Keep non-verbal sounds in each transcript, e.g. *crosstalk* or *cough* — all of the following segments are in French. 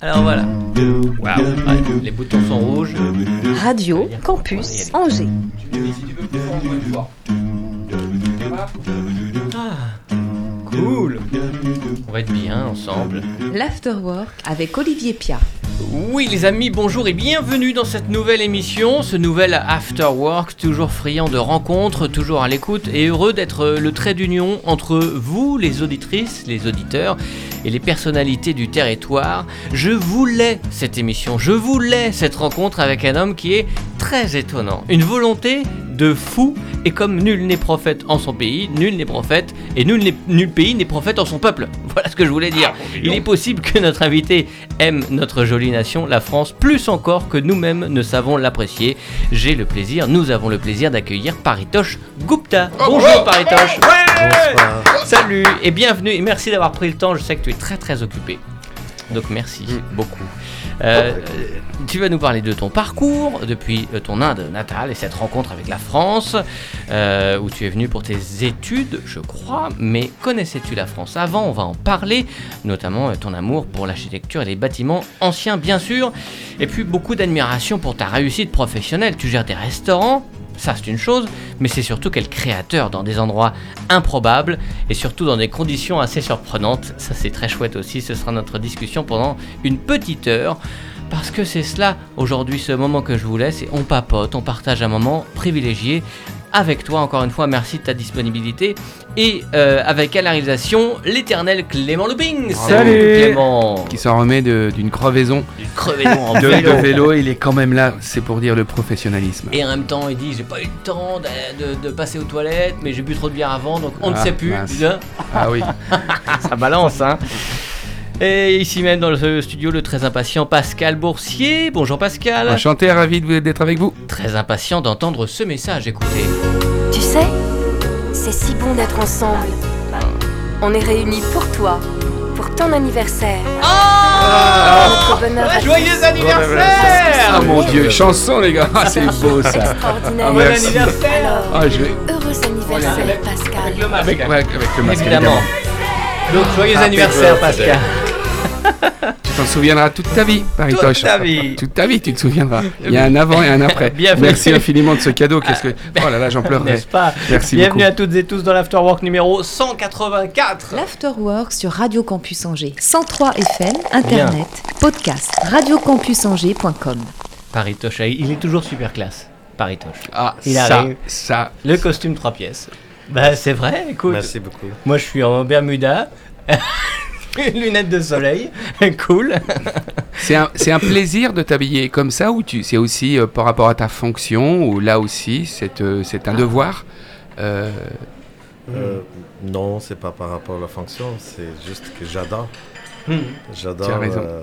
Alors voilà. Ouais, les boutons sont rouges. Radio Campus Angers. Ah, cool. On va être bien ensemble. L'Afterwork avec Olivier Pia. Oui les amis, bonjour et bienvenue dans cette nouvelle émission, ce nouvel After Work, toujours friand de rencontres, toujours à l'écoute et heureux d'être le trait d'union entre vous, les auditrices, les auditeurs et les personnalités du territoire. Je voulais cette émission, je voulais cette rencontre avec un homme qui est très étonnant, une volonté de fou et comme nul n'est prophète en son pays, nul n'est prophète et nul, n'est- nul pays n'est prophète en son peuple. *laughs* Voilà ce que je voulais dire. Il est possible que notre invité aime notre jolie nation, la France, plus encore que nous-mêmes ne savons l'apprécier. J'ai le plaisir, nous avons le plaisir d'accueillir Paritosh Gupta. Bonjour Paritosh. Salut et bienvenue et merci d'avoir pris le temps. Je sais que tu es très très occupé. Donc merci beaucoup. Euh, tu vas nous parler de ton parcours depuis euh, ton Inde natale et cette rencontre avec la France, euh, où tu es venu pour tes études, je crois. Mais connaissais-tu la France avant? On va en parler, notamment ton amour pour l'architecture et les bâtiments anciens, bien sûr. Et puis beaucoup d'admiration pour ta réussite professionnelle. Tu gères des restaurants, ça c'est une chose, mais c'est surtout quel créateur dans des endroits improbables et surtout dans des conditions assez surprenantes. Ça c'est très chouette aussi, ce sera notre discussion pendant une petite heure. Parce que c'est cela aujourd'hui, ce moment que je vous laisse, et on papote, on partage un moment privilégié avec toi. Encore une fois, merci de ta disponibilité. Et euh, avec à la réalisation, l'éternel Clément Looping. Salut. Clément qui s'en remet de- d'une crevaison Une crevaison en de, vélo. de vélo. Il est quand même là, c'est pour dire le professionnalisme. Et en même temps, il dit J'ai pas eu le temps de, de- de passer aux toilettes, mais j'ai bu trop de bière avant, donc on ne Ah, sait plus. Hein Ah oui, *laughs* Ça balance, hein. *laughs* Et ici même dans le studio, le très impatient Pascal Boursier. Bonjour Pascal. enchanté, ravi de vous- d'être avec vous. Très impatient d'entendre ce message. Écoutez. Tu sais, c'est si bon d'être ensemble. On est réunis pour toi, pour ton anniversaire. À Joyeux anniversaire Ah mon dieu, chanson les gars, Ah, c'est beau ça. Extraordinaire. Ah, Bon anniversaire Ah, je vais... Heureux anniversaire, Pascal. le masque. avec, avec le masque Évidemment. Donc joyeux anniversaire Pascal. Tu t'en souviendras toute ta vie, Paritoche. Toute ta vie. Toute ta vie, tu te souviendras. *laughs* Il y a un avant et un après. Bienvenue. Merci infiniment de ce cadeau. Qu'est-ce que... Oh là là, j'en pleurerai. N'est-ce pas Merci Bienvenue beaucoup. à toutes et tous dans l'Afterwork numéro 184. L'Afterwork sur Radio Campus Angers. 103 FM, Internet, podcast, radiocampusangers.com. Paritoche, il est toujours super classe. Paritoche. Ah, Il ça, arrive. ça. Le costume 3 pièces. Bah c'est vrai, écoute. Merci beaucoup. Moi je suis en Bermuda. *laughs* *laughs* Lunettes de soleil, *laughs* cool. C'est un, c'est un plaisir de t'habiller comme ça ou tu, c'est aussi euh, par rapport à ta fonction ou là aussi c'est, euh, c'est un devoir Euh, Euh, non, c'est pas par rapport à la fonction, c'est juste que j'adore. Hmm. J'adore euh,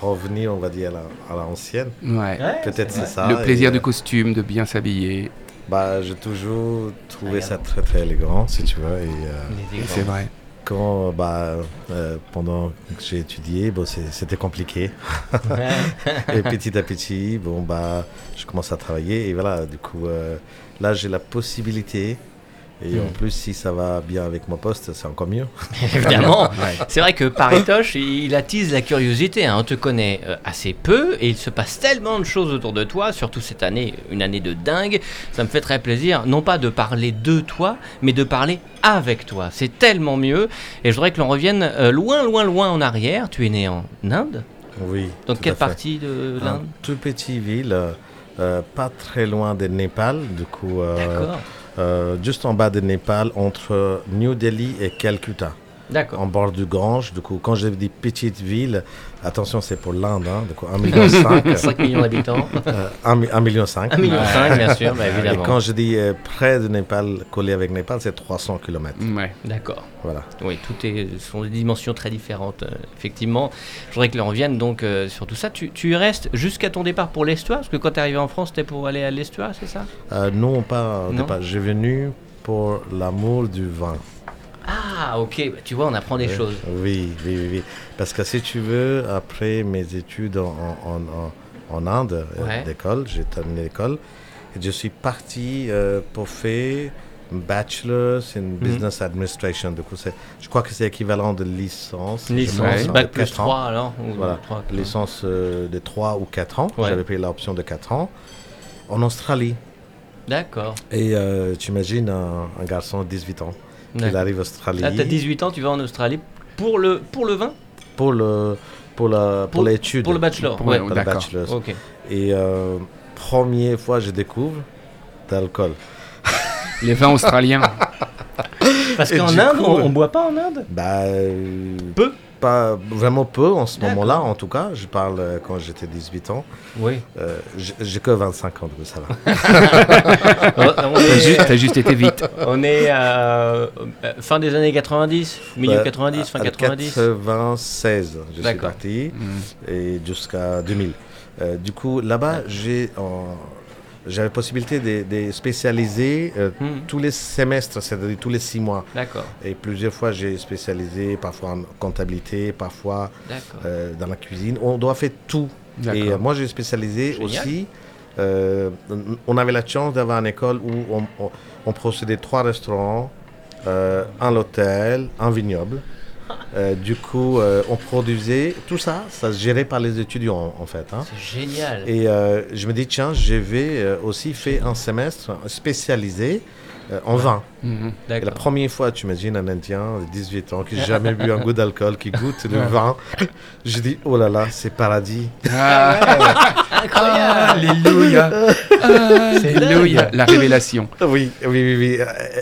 revenir, on va dire, à la, à l'ancienne. ouais. Peut-être c'est ça. Le plaisir et, du costume, de bien s'habiller, Bah, j'ai toujours trouvé ça très très élégant, si tu veux. Et euh, c'est vrai. Quand, bah, euh, pendant que j'ai étudié, bon, c'était compliqué. *laughs* et petit à petit, bon, bah, je commence à travailler et voilà, du coup, euh, là, j'ai la possibilité. Et Hmm. en plus, si ça va bien avec mon poste, c'est encore mieux. *laughs* Évidemment. *laughs* Ouais. C'est vrai que Paritoche, il attise la curiosité. hein. On te connaît euh, assez peu et il se passe tellement de choses autour de toi, surtout cette année, une année de dingue. Ça me fait très plaisir, non pas de parler de toi, mais de parler avec toi. C'est tellement mieux. Et je voudrais que l'on revienne euh, loin, loin, loin en arrière. Tu es né en Inde Oui. Dans quelle partie de l'Inde? tout petit ville, euh, euh, pas très loin de Népal, du coup, euh, D'accord. Euh, juste en bas de Népal, entre New Delhi et Calcutta. En bord du Gange. Du coup, quand je dis petite ville, attention, c'est pour l'Inde, hein, du coup, 1,5 million. 5, 5 *laughs* millions d'habitants. euh, 1 mi- 1 million. 5. 1 million 5, bien sûr, bah, Et évidemment. quand je dis euh, près de Népal, collé avec Népal, c'est 300 km. Ouais. D'accord. Voilà. Oui, tout est ce sont des dimensions très différentes, euh, effectivement. Je voudrais que l'on revienne donc euh, sur tout ça. Tu, tu y restes jusqu'à ton départ pour l'Estuaire Parce que quand tu es arrivé en France, c'était pour aller à l'Estuaire, c'est ça? Euh, non, pas au Non? départ. J'ai venu pour l'amour du vin. Ah, ok, bah, tu vois, on apprend des choses. Oui, oui, oui, oui. Parce que si tu veux, après mes études en, en, en, en Inde, euh, Ouais. d'école, j'ai terminé l'école, et je suis parti euh, pour faire bachelor in business administration. Du coup, je crois que c'est équivalent de licence. Licence, hein, bac de plus quatre ans. 3 alors ou Voilà, licence euh, de 3 ou 4 ans. Ouais. J'avais payé l'option de 4 ans. En Australie. D'accord. Et euh, tu imagines un, un garçon de 18 ans qui D'accord. arrive en Australie Là, t'as 18 ans, tu vas en Australie pour le, pour le vin? Pour le pour la pour, Pour- l'étude. Pour le bachelor Pour- Ouais, Pour le D'accord. bachelor. ok. Et euh, première fois je découvre d'alcool. *laughs* Les vins australiens. Parce qu'en Inde, coup, on, on boit pas en Inde? Bah, euh, Peu Pas vraiment peu en ce moment-là, en tout cas. Je parle euh, quand j'étais 18 ans. Oui. Euh, j'ai j'ai que 25 ans, donc ça va. *laughs* on, T'as est, ju- t'as juste été vite. on est à euh, fin des années 90, milieu Bah, 90, fin à 90. 96, je suis D'accord. parti, Mm. et jusqu'à 2000. Euh, du coup, là-bas, j'ai en- j'avais possibilité de, de spécialiser euh, Hmm, tous les semestres, c'est-à-dire tous les six mois. D'accord, Et plusieurs fois, j'ai spécialisé, parfois en comptabilité, parfois euh, dans la cuisine. On doit faire tout. Et euh, moi, j'ai spécialisé Génial. aussi. on avait la chance d'avoir une école où on, on, on possédait trois restaurants, un hôtel, un vignoble. Euh, du coup, euh, on produisait tout ça, ça se gérait par les étudiants en, fait. hein. C'est génial. Et euh, je me dis, tiens, je vais euh, aussi faire un semestre spécialisé euh, en vin. Mhm. La première fois, tu imagines un Indien de 18 ans qui n'a jamais bu un goût d'alcool, qui goûte le vin. Je dis, oh là là, c'est paradis. Ah, Incroyable. Alléluia. Alléluia. La révélation. Oui, oui, oui, oui,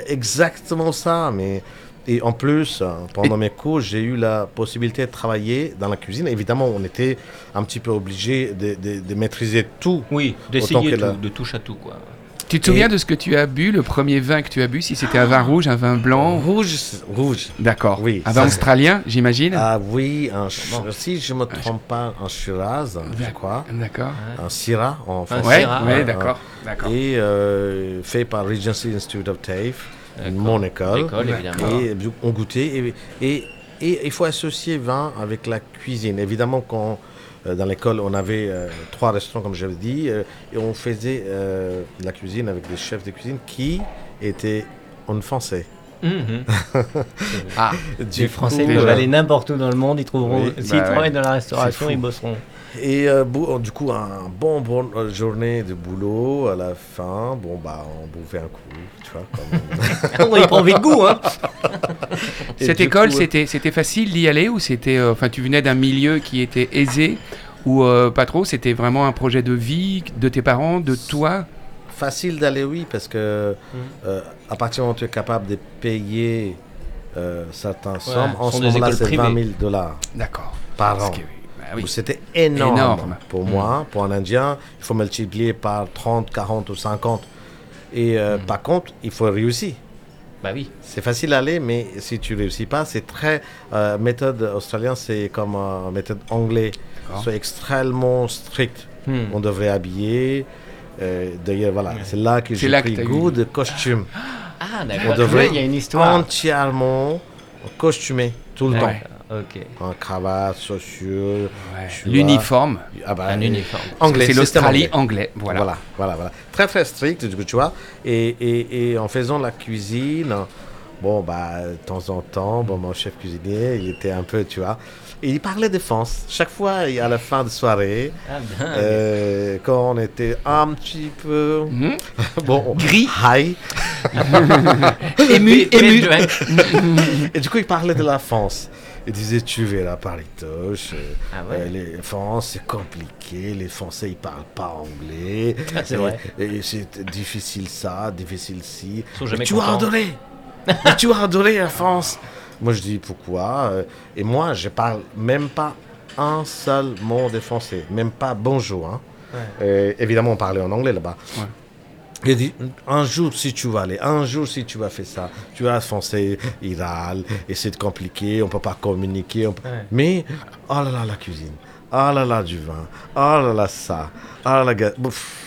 exactement ça. Mais et en plus, euh, pendant mes cours, j'ai eu la possibilité de travailler dans la cuisine. Évidemment, on était un petit peu obligé de, de- de maîtriser tout. Oui, d'essayer tout, la- de touche à tout quoi. Tu te souviens de ce que tu as bu, le premier vin que tu as bu, si c'était un vin rouge, un vin blanc? Rouge, rouge. D'accord. Oui, Un vin australien, j'imagine? Ah oui, un ch- Bon. si je me trompe pas, un Shiraz, je crois, D'accord. un Syrah en Un français. Ouais, ouais. d'accord. D'accord. Et euh, fait par Regency Institute of TAFE, D'accord. Mon école. Et on goûtait. Et, et, et il faut associer vin avec la cuisine. Évidemment, quand euh, dans l'école, on avait euh, trois restaurants, comme j'avais dit, euh, et on faisait euh, la cuisine avec des chefs de cuisine qui étaient en français. Mhm. *laughs* Ah, Les Du Français coup, peuvent euh, aller n'importe où dans le monde, ils trouveront. Oui, S'ils bah travaillent ouais. dans la restauration, ils bosseront. Et euh, bou- du coup, un bon, bon euh, journée de boulot à la fin. Bon, bah, on bouffait un coup, tu vois. Comme... *laughs* On y prend vite goût, hein *laughs* Et Cette école, coup, c'était c'était facile d'y aller ou c'était, euh, enfin, tu venais d'un milieu qui était aisé ou euh, pas trop? C'était vraiment un projet de vie de tes parents, de toi? Facile d'aller, oui, parce que euh, à partir du moment où tu es capable de payer euh, certaines sommes, en ce moment-là, c'est 20 privées. 000 dollars D'accord. par Parce an. que- bah oui. Donc, C'était énorme, Énorme. pour Mhm. moi. Pour un Indien, il faut multiplier par 30, 40 ou 50. Et euh, par contre, il faut réussir. Bah oui. C'est facile à aller, mais si tu réussis pas, c'est très. euh, méthode australienne, c'est comme euh, méthode anglais. C'est extrêmement strict. Hmm. On devrait habiller. euh, D'ailleurs, voilà, c'est là que j'ai que pris eu- goût de costume. Ah, On devrait Il y a une histoire. entièrement costumé tout le temps. Ok. En cravate, chaussures. Ouais. L'uniforme, Ah bah, Un uniforme. Anglais, c'est l'Australie anglais. anglais. Voilà. Voilà, voilà, voilà. Très, très strict, du coup, tu vois. Et, et, et en faisant la cuisine, bon, bah, de temps en temps, bon, mon chef cuisinier, il était un peu, tu vois. Et il parlait défense. Chaque fois, à la fin de soirée, Ah, euh, quand on était un petit peu. Mhm. *laughs* Bon, Gris. high. *laughs* Ému, *laughs* ému. Et du coup, il parlait de la France. Il disait, tu verras Paritoche, euh, Ah ouais. euh, les France, c'est compliqué, les Français, ils parlent pas anglais. *laughs* Ah, c'est vrai. Et, c'est difficile ça, difficile ci. Ils Mais tu contents. adorer *laughs* Mais tu vas adorer la France Moi, je dis, pourquoi Euh, Et moi, je parle même pas un seul mot de français, même pas bonjour. hein. Ouais. Euh, évidemment, on parlait en anglais là-bas. Ouais. Il dit, un jour, si tu vas aller, un jour, si tu vas faire ça, tu vas français, il râle, et c'est compliqué, on peut pas communiquer. on peut- Ouais. Mais, oh là là, la cuisine, oh là là, du vin, oh là là, ça, oh là là, Bouf.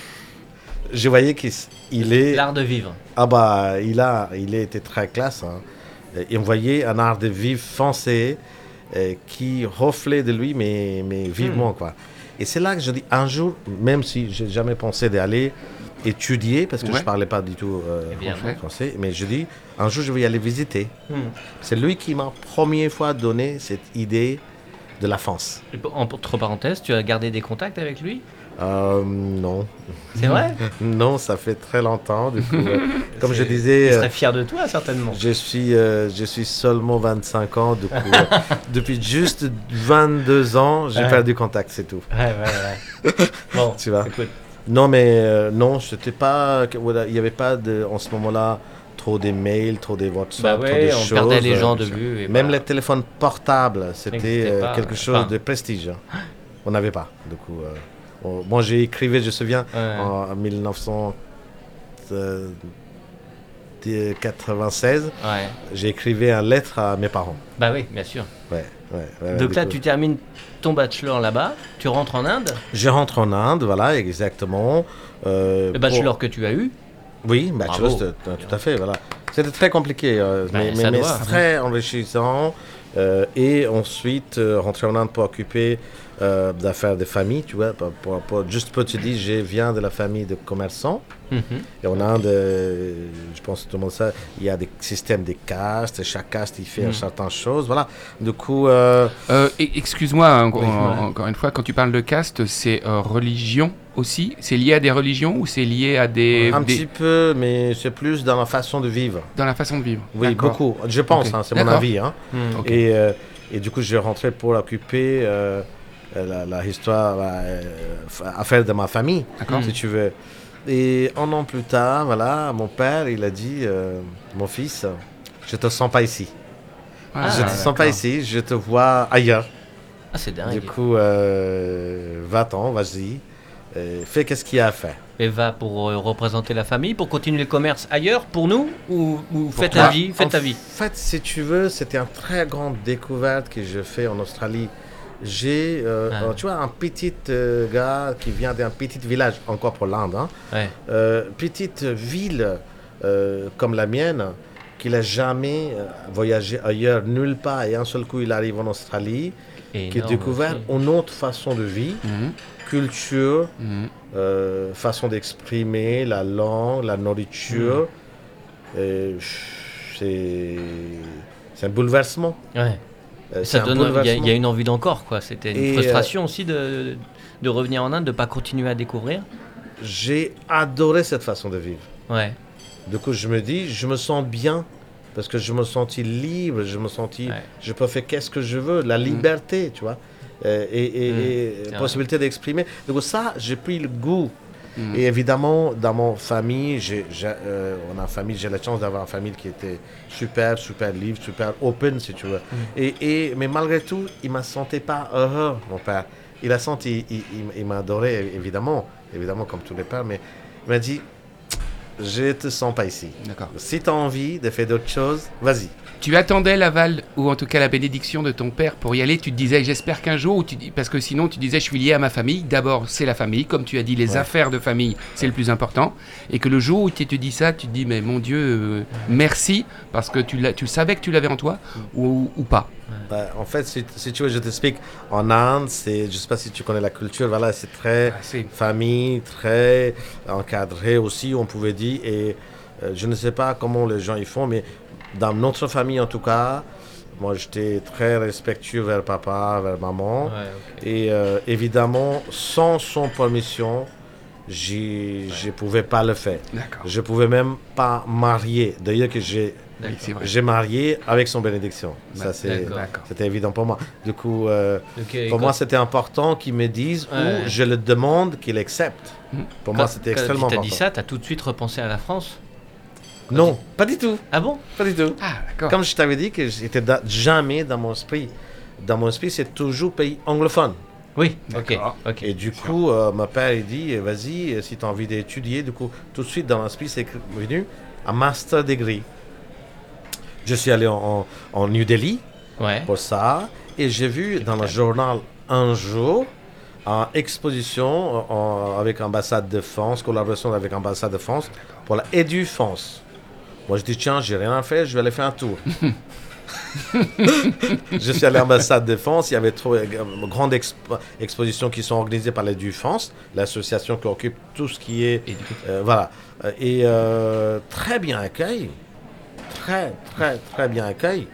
je voyais qu'il est, L'art de vivre. ah bah, il a, il a été très classe, hein. Et on voyait un art de vivre français euh, qui reflète de lui, mais, mais vivement, quoi. Et c'est là que je dis, un jour, même si j'ai jamais pensé d'aller, étudier parce que Ouais. je parlais pas du tout euh, Évidemment. français. Mais je dis, un jour, je vais y aller visiter. Hmm. C'est lui qui m'a première fois donné cette idée de la France. Entre parenthèses, tu as gardé des contacts avec lui? Euh, non, C'est vrai? *laughs* Non, ça fait très longtemps. Du coup, euh, *laughs* comme je disais, Il euh, serait fier de toi, certainement. je suis, euh, je suis seulement 25 ans. Du coup, *laughs* depuis juste 22 ans, j'ai Ouais. perdu contact, c'est tout. Ouais, ouais, ouais. Bon, Tu vois. écoute. Non, mais euh, non, c'était pas. que- voilà, Il n'y avait pas de, en ce moment-là trop des mails, trop des WhatsApp, Bah trop des on choses. perdait les euh, gens de vue. et Même voilà. les téléphones portables, c'était euh, quelque chose Enfin. de prestige. hein. On n'avait pas, du coup. euh, on- moi, j'ai écrivé, je me souviens, Ouais. en 1996, Ouais. j'ai écrivé une lettre à mes parents. Bah oui, bien sûr. Ouais, ouais, ouais, Donc là, coup. tu termines ton bachelor là-bas, tu rentres en Inde. Je rentre en Inde, voilà, exactement. euh, Le pour- bachelor que tu as eu, Oui, bachelor, c'était- tout à fait, voilà. C'était très compliqué, euh, Ben, mais, mais- très enrichissant. euh, et ensuite, euh, rentrer en Inde pour occuper euh, d'affaires de famille, tu vois. Pour, pour- pour- juste pour te dire, je viens de la famille de commerçants. Mhm. Et en Inde, euh, je pense que tout le monde sait, il y a des systèmes de castes. Chaque caste, il fait Mhm. certaines choses. Voilà. Du coup, euh, Euh, Excuse-moi, hein, encore une fois, quand tu parles de caste, c'est religion aussi? C'est lié à des religions ou c'est lié à des, un des- petit peu, mais c'est plus dans la façon de vivre. dans la façon de vivre Oui, beaucoup. Je pense, hein, c'est mon avis. Hein. Ok. Et, euh, et du coup, je rentrais pour occuper euh, la, la histoire, euh, affaire de ma famille, si tu veux. Et un an plus tard, voilà, mon père, il a dit, euh, mon fils, je te sens pas ici. Ah, je te sens pas ici, je te vois ailleurs. Ah, c'est dingue. Du coup, euh, va-t'en, vas-y, euh, fais qu'est-ce qu'il y a à faire. Et va pour euh, représenter la famille, pour continuer le commerce ailleurs, pour nous Ou, ou faites toi ta vie, faites En ta vie fait, si tu veux, c'était une très grande découverte que je fais en Australie. J'ai, euh, Ah. tu vois, un petit euh, gars qui vient d'un petit village, encore pour l'Inde, hein, Ouais. euh, petite ville euh, comme la mienne, qu'il a jamais euh, voyagé ailleurs, nulle part, et un seul coup il arrive en Australie, qui a découvert aussi. une autre façon de vie, Mhm, culture, mhm. euh, façon d'exprimer, la langue, la nourriture. Mm. Et c'est c'est un bouleversement. Ouais. Euh, Ça donne, il y, a- y une envie d'encore, quoi. C'était une Et, euh, frustration aussi de, de revenir en Inde, de pas continuer à découvrir. J'ai adoré cette façon de vivre. Ouais. Du coup, je me dis, je me sens bien parce que je me sentis libre, je me sentis, Ouais. je peux faire qu'est-ce que je veux, la liberté, tu vois, euh, et, et- Mm. et possibilité d'exprimer. Donc ça, j'ai pris le goût. Mm. Et évidemment, dans mon famille, j'ai, euh, on a famille, j'ai la chance d'avoir une famille qui était super, super libre, super open, si tu veux. Et, et, mais malgré tout, il ne m'a senti pas heureux, mon père. Il a senti, il, il- il m'a adoré, évidemment, évidemment, comme tous les pères, mais il m'a dit, je te sens pas ici. Si tu as envie de faire d'autres choses, vas-y. Tu attendais l'aval ou en tout cas la bénédiction de ton père pour y aller. Tu te disais, j'espère qu'un jour, tu parce que sinon tu disais, je suis lié à ma famille. D'abord, c'est la famille, comme tu as dit, les Ouais. affaires de famille, c'est le plus important. Et que le jour où tu te dis ça, tu te dis, mais mon Dieu, euh, merci, parce que tu, tu savais que tu l'avais en toi ou, ou pas. Bah, en fait, si, si tu veux, je t'explique. En Inde, c'est, je sais pas si tu connais la culture, voilà, c'est très Ah, famille, très encadré aussi, on pouvait dire. Et euh, je ne sais pas comment les gens y font, mais dans notre famille en tout cas, moi j'étais très respectueux vers papa, vers maman. Ouais. Et euh, évidemment, sans son permission, j'y- je ne pouvais pas le faire. Je pouvais même pas marier. D'ailleurs que j'ai j'ai marié avec son bénédiction. Ça. D'accord. c'était évident pour moi. Du coup, euh, pour quand- moi, c'était important qu'il me dise Ouais. ou je le demande qu'il accepte. Pour quand- moi, c'était quand extrêmement tu t'as important. dit ça, t'as tout de suite repensé à la France? Non, pas du tout. Ah bon? Pas du tout. Ah, d'accord. Comme je t'avais dit que j'étais da- jamais dans mon esprit. Dans mon esprit, c'est toujours pays anglophone. Oui, ok. D'accord. ok. Et du coup, euh, mon père, il dit, euh, vas-y, euh, si tu as envie d'étudier, du coup, tout de suite dans l'esprit, c'est écrit- venu un master degree. Je suis allé en, en- en New Delhi Ouais. pour ça, et j'ai vu dans le journal un jour, en exposition euh, en- avec l'ambassade de France, collaboration avec l'ambassade de France, pour la Edu France. Moi, je dis, tiens, j'ai rien à faire, je vais aller faire un tour. *laughs* je suis allé à l'ambassade de France. Il y avait trop, une grande expo- exposition qui sont organisées par la DuFrance, l'association qui occupe tout ce qui est. Euh, voilà. Euh, Et euh, très bien accueil. Très, très, très bien accueil.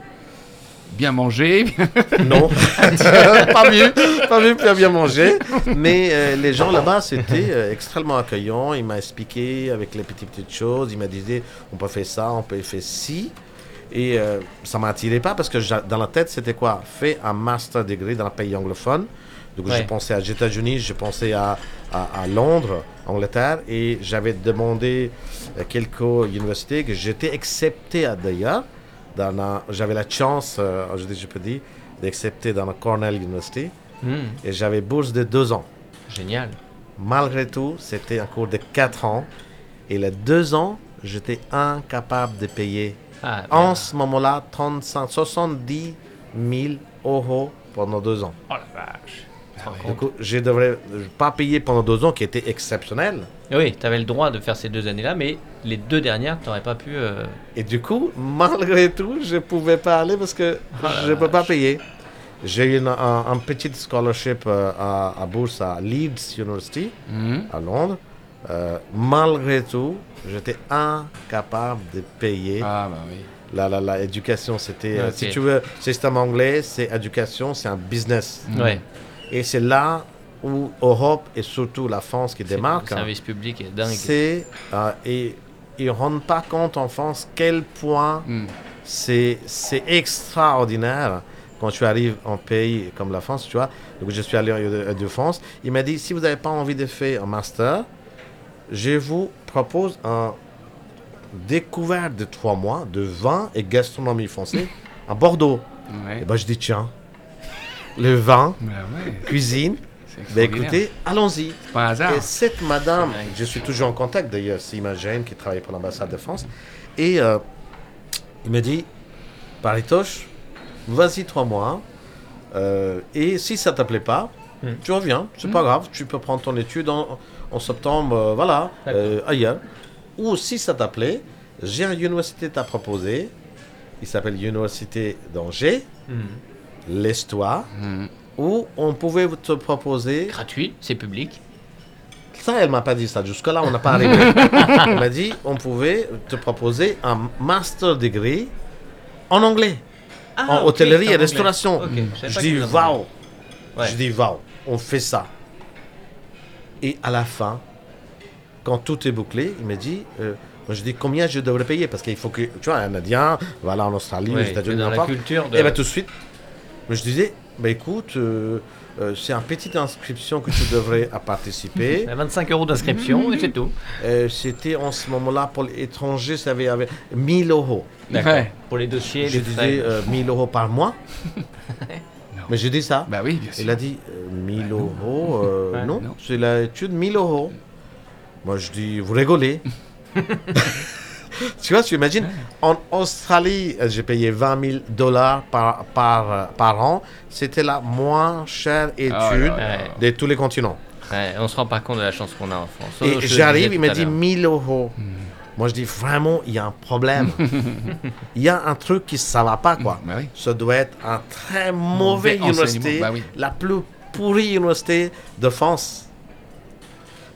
Bien manger. *laughs* *laughs* bien- Non, pas vu, pas vu, bien bien mangé. Mais euh, les gens là-bas, c'était euh, extrêmement accueillant. Il m'a expliqué avec les petites petites choses. Il m'a dit, on peut faire ça, on peut faire ci. Et euh, ça m'a attiré pas parce que dans la tête, c'était quoi? Fait un master degree dans un pays anglophone. Donc Ouais. je pensais aux États-Unis, je pensais à, à, à Londres, Angleterre, et j'avais demandé à quelques universités que j'étais accepté à d'ailleurs. Dans un- J'avais la chance, euh, je, dis- je peux dire, d'accepter dans la Cornell University, Hmm, et j'avais bourse de deux ans. génial. Malgré tout, c'était un cours de quatre ans, et les deux ans, j'étais incapable de payer Ah, en bien. ce moment-là, 35, 70 000 euros pendant deux ans. Oh la vache. Du compte coup, je devrais pas payer pendant deux ans, qui était exceptionnel. Oui, tu avais le droit de faire ces deux années-là, mais les deux dernières, tu n'aurais pas pu. euh, Et du coup, malgré tout, je pouvais pas aller parce que Oh je ne peux pas payer. J'ai eu une- un, un petit scholarship euh, à, à bourse à Leeds University, Mhm. à Londres. Euh, malgré tout, j'étais incapable de payer. Ah bah oui. La, la, la éducation, c'était, si tu veux, système anglais, c'est éducation, c'est un business. Ouais, Et c'est là où Europe et surtout la France qui démarque. le service public est dingue. C'est euh, et ils ne rendent pas compte en France quel point Mhm. c'est c'est extraordinaire quand tu arrives en pays comme la France, tu vois. Donc je suis allé de, de France. Il m'a dit si vous n'avez pas envie de faire un master, je vous propose un découvert de trois mois de vin et gastronomie français à Bordeaux. Ouais. Et ben je dis tiens, le vin, ouais, cuisine, ben écoutez, allons-y. C'est pas un hasard. Et cette madame, je suis toujours en contact d'ailleurs, c'est Imagine qui travaille pour l'ambassade de France. Et euh, il me dit, Paritoche, vas-y trois mois. euh, et si ça ne te plaît pas, Hmm. tu reviens, c'est pas grave, tu peux prendre ton étude en, en septembre, euh, voilà, euh, ailleurs. Ou si ça t'a plu, j'ai une université à proposer. Il s'appelle l'Université d'Angers, Hmm. l'Histoire, Mhm. où on pouvait te proposer Gratuit, c'est public. Ça, elle m'a pas dit ça. Jusque-là, on n'a pas arrivé. *laughs* elle m'a dit on pouvait te proposer un master degree en anglais, Ah, en hôtellerie et en restauration. Je dis. Ouais. Je dis waouh. On fait ça. Et à la fin, quand tout est bouclé, il me dit. euh, moi, je dis combien je devrais payer? Parce qu'il faut que tu vois un Indien, voilà en Australie, aux États-Unis, dans la n'importe. culture de. Et bien tout de suite, je disais, bah écoute, euh, euh, c'est une petite inscription que tu devrais à participer. Il y a 25 euros d'inscription et c'est tout. Euh, C'était en ce moment-là pour les étrangers, ça avait, avait 1000 euros. D'accord. Ouais. Pour les dossiers, Je les frais. disais euh, 1000 euros par mois. *laughs* Mais je dis ça. Bah oui, bien sûr. Il a dit euh, 1000 euros. euh, Ouais. non, Non. c'est l'étude 1000 euros. Moi je dis, vous rigolez. *laughs* *laughs* tu vois, tu imagines, en Australie, euh, j'ai payé 20 000 dollars par, par, euh, par an. C'était la moins chère étude là là. Ouais. de tous les continents. Ouais, on se rend pas compte de la chance qu'on a en France. Et le j'arrive, il à dit l'heure. 1000 euros. Moi, je dis vraiment, il y a un problème. *laughs* Il y a un truc qui ça va pas, quoi. Bah oui. Ça doit être un très mauvais Mauvais université, bah oui. la plus pourrie université de France.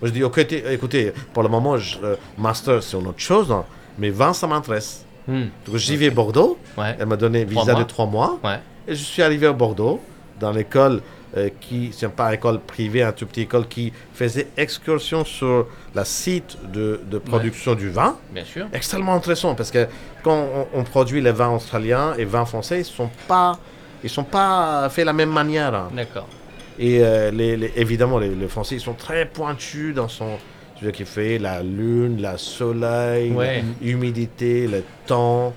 Moi, je dis, ok, écoutez, pour le moment, je- euh, master, c'est une autre chose, hein, mais 20, ça m'intéresse. Hmm, Donc, j'y vais à Bordeaux. Ouais. Elle m'a donné Trois visa mois. de trois mois. Ouais. Et je suis arrivé à Bordeaux, dans l'école euh, qui, c'est pas une école privée, un tout petit école qui faisait excursion sur la site de, de production du vin. Bien sûr. Extrêmement intéressant parce que quand on, on produit les vins australiens et vins français, ils sont pas, ils sont pas faits de la même manière. hein. D'accord. Et euh, les, les- évidemment, les, les Français, ils sont très pointus dans son, ce qu'il fait, la lune, la soleil, Ouais. l'humidité, le temps.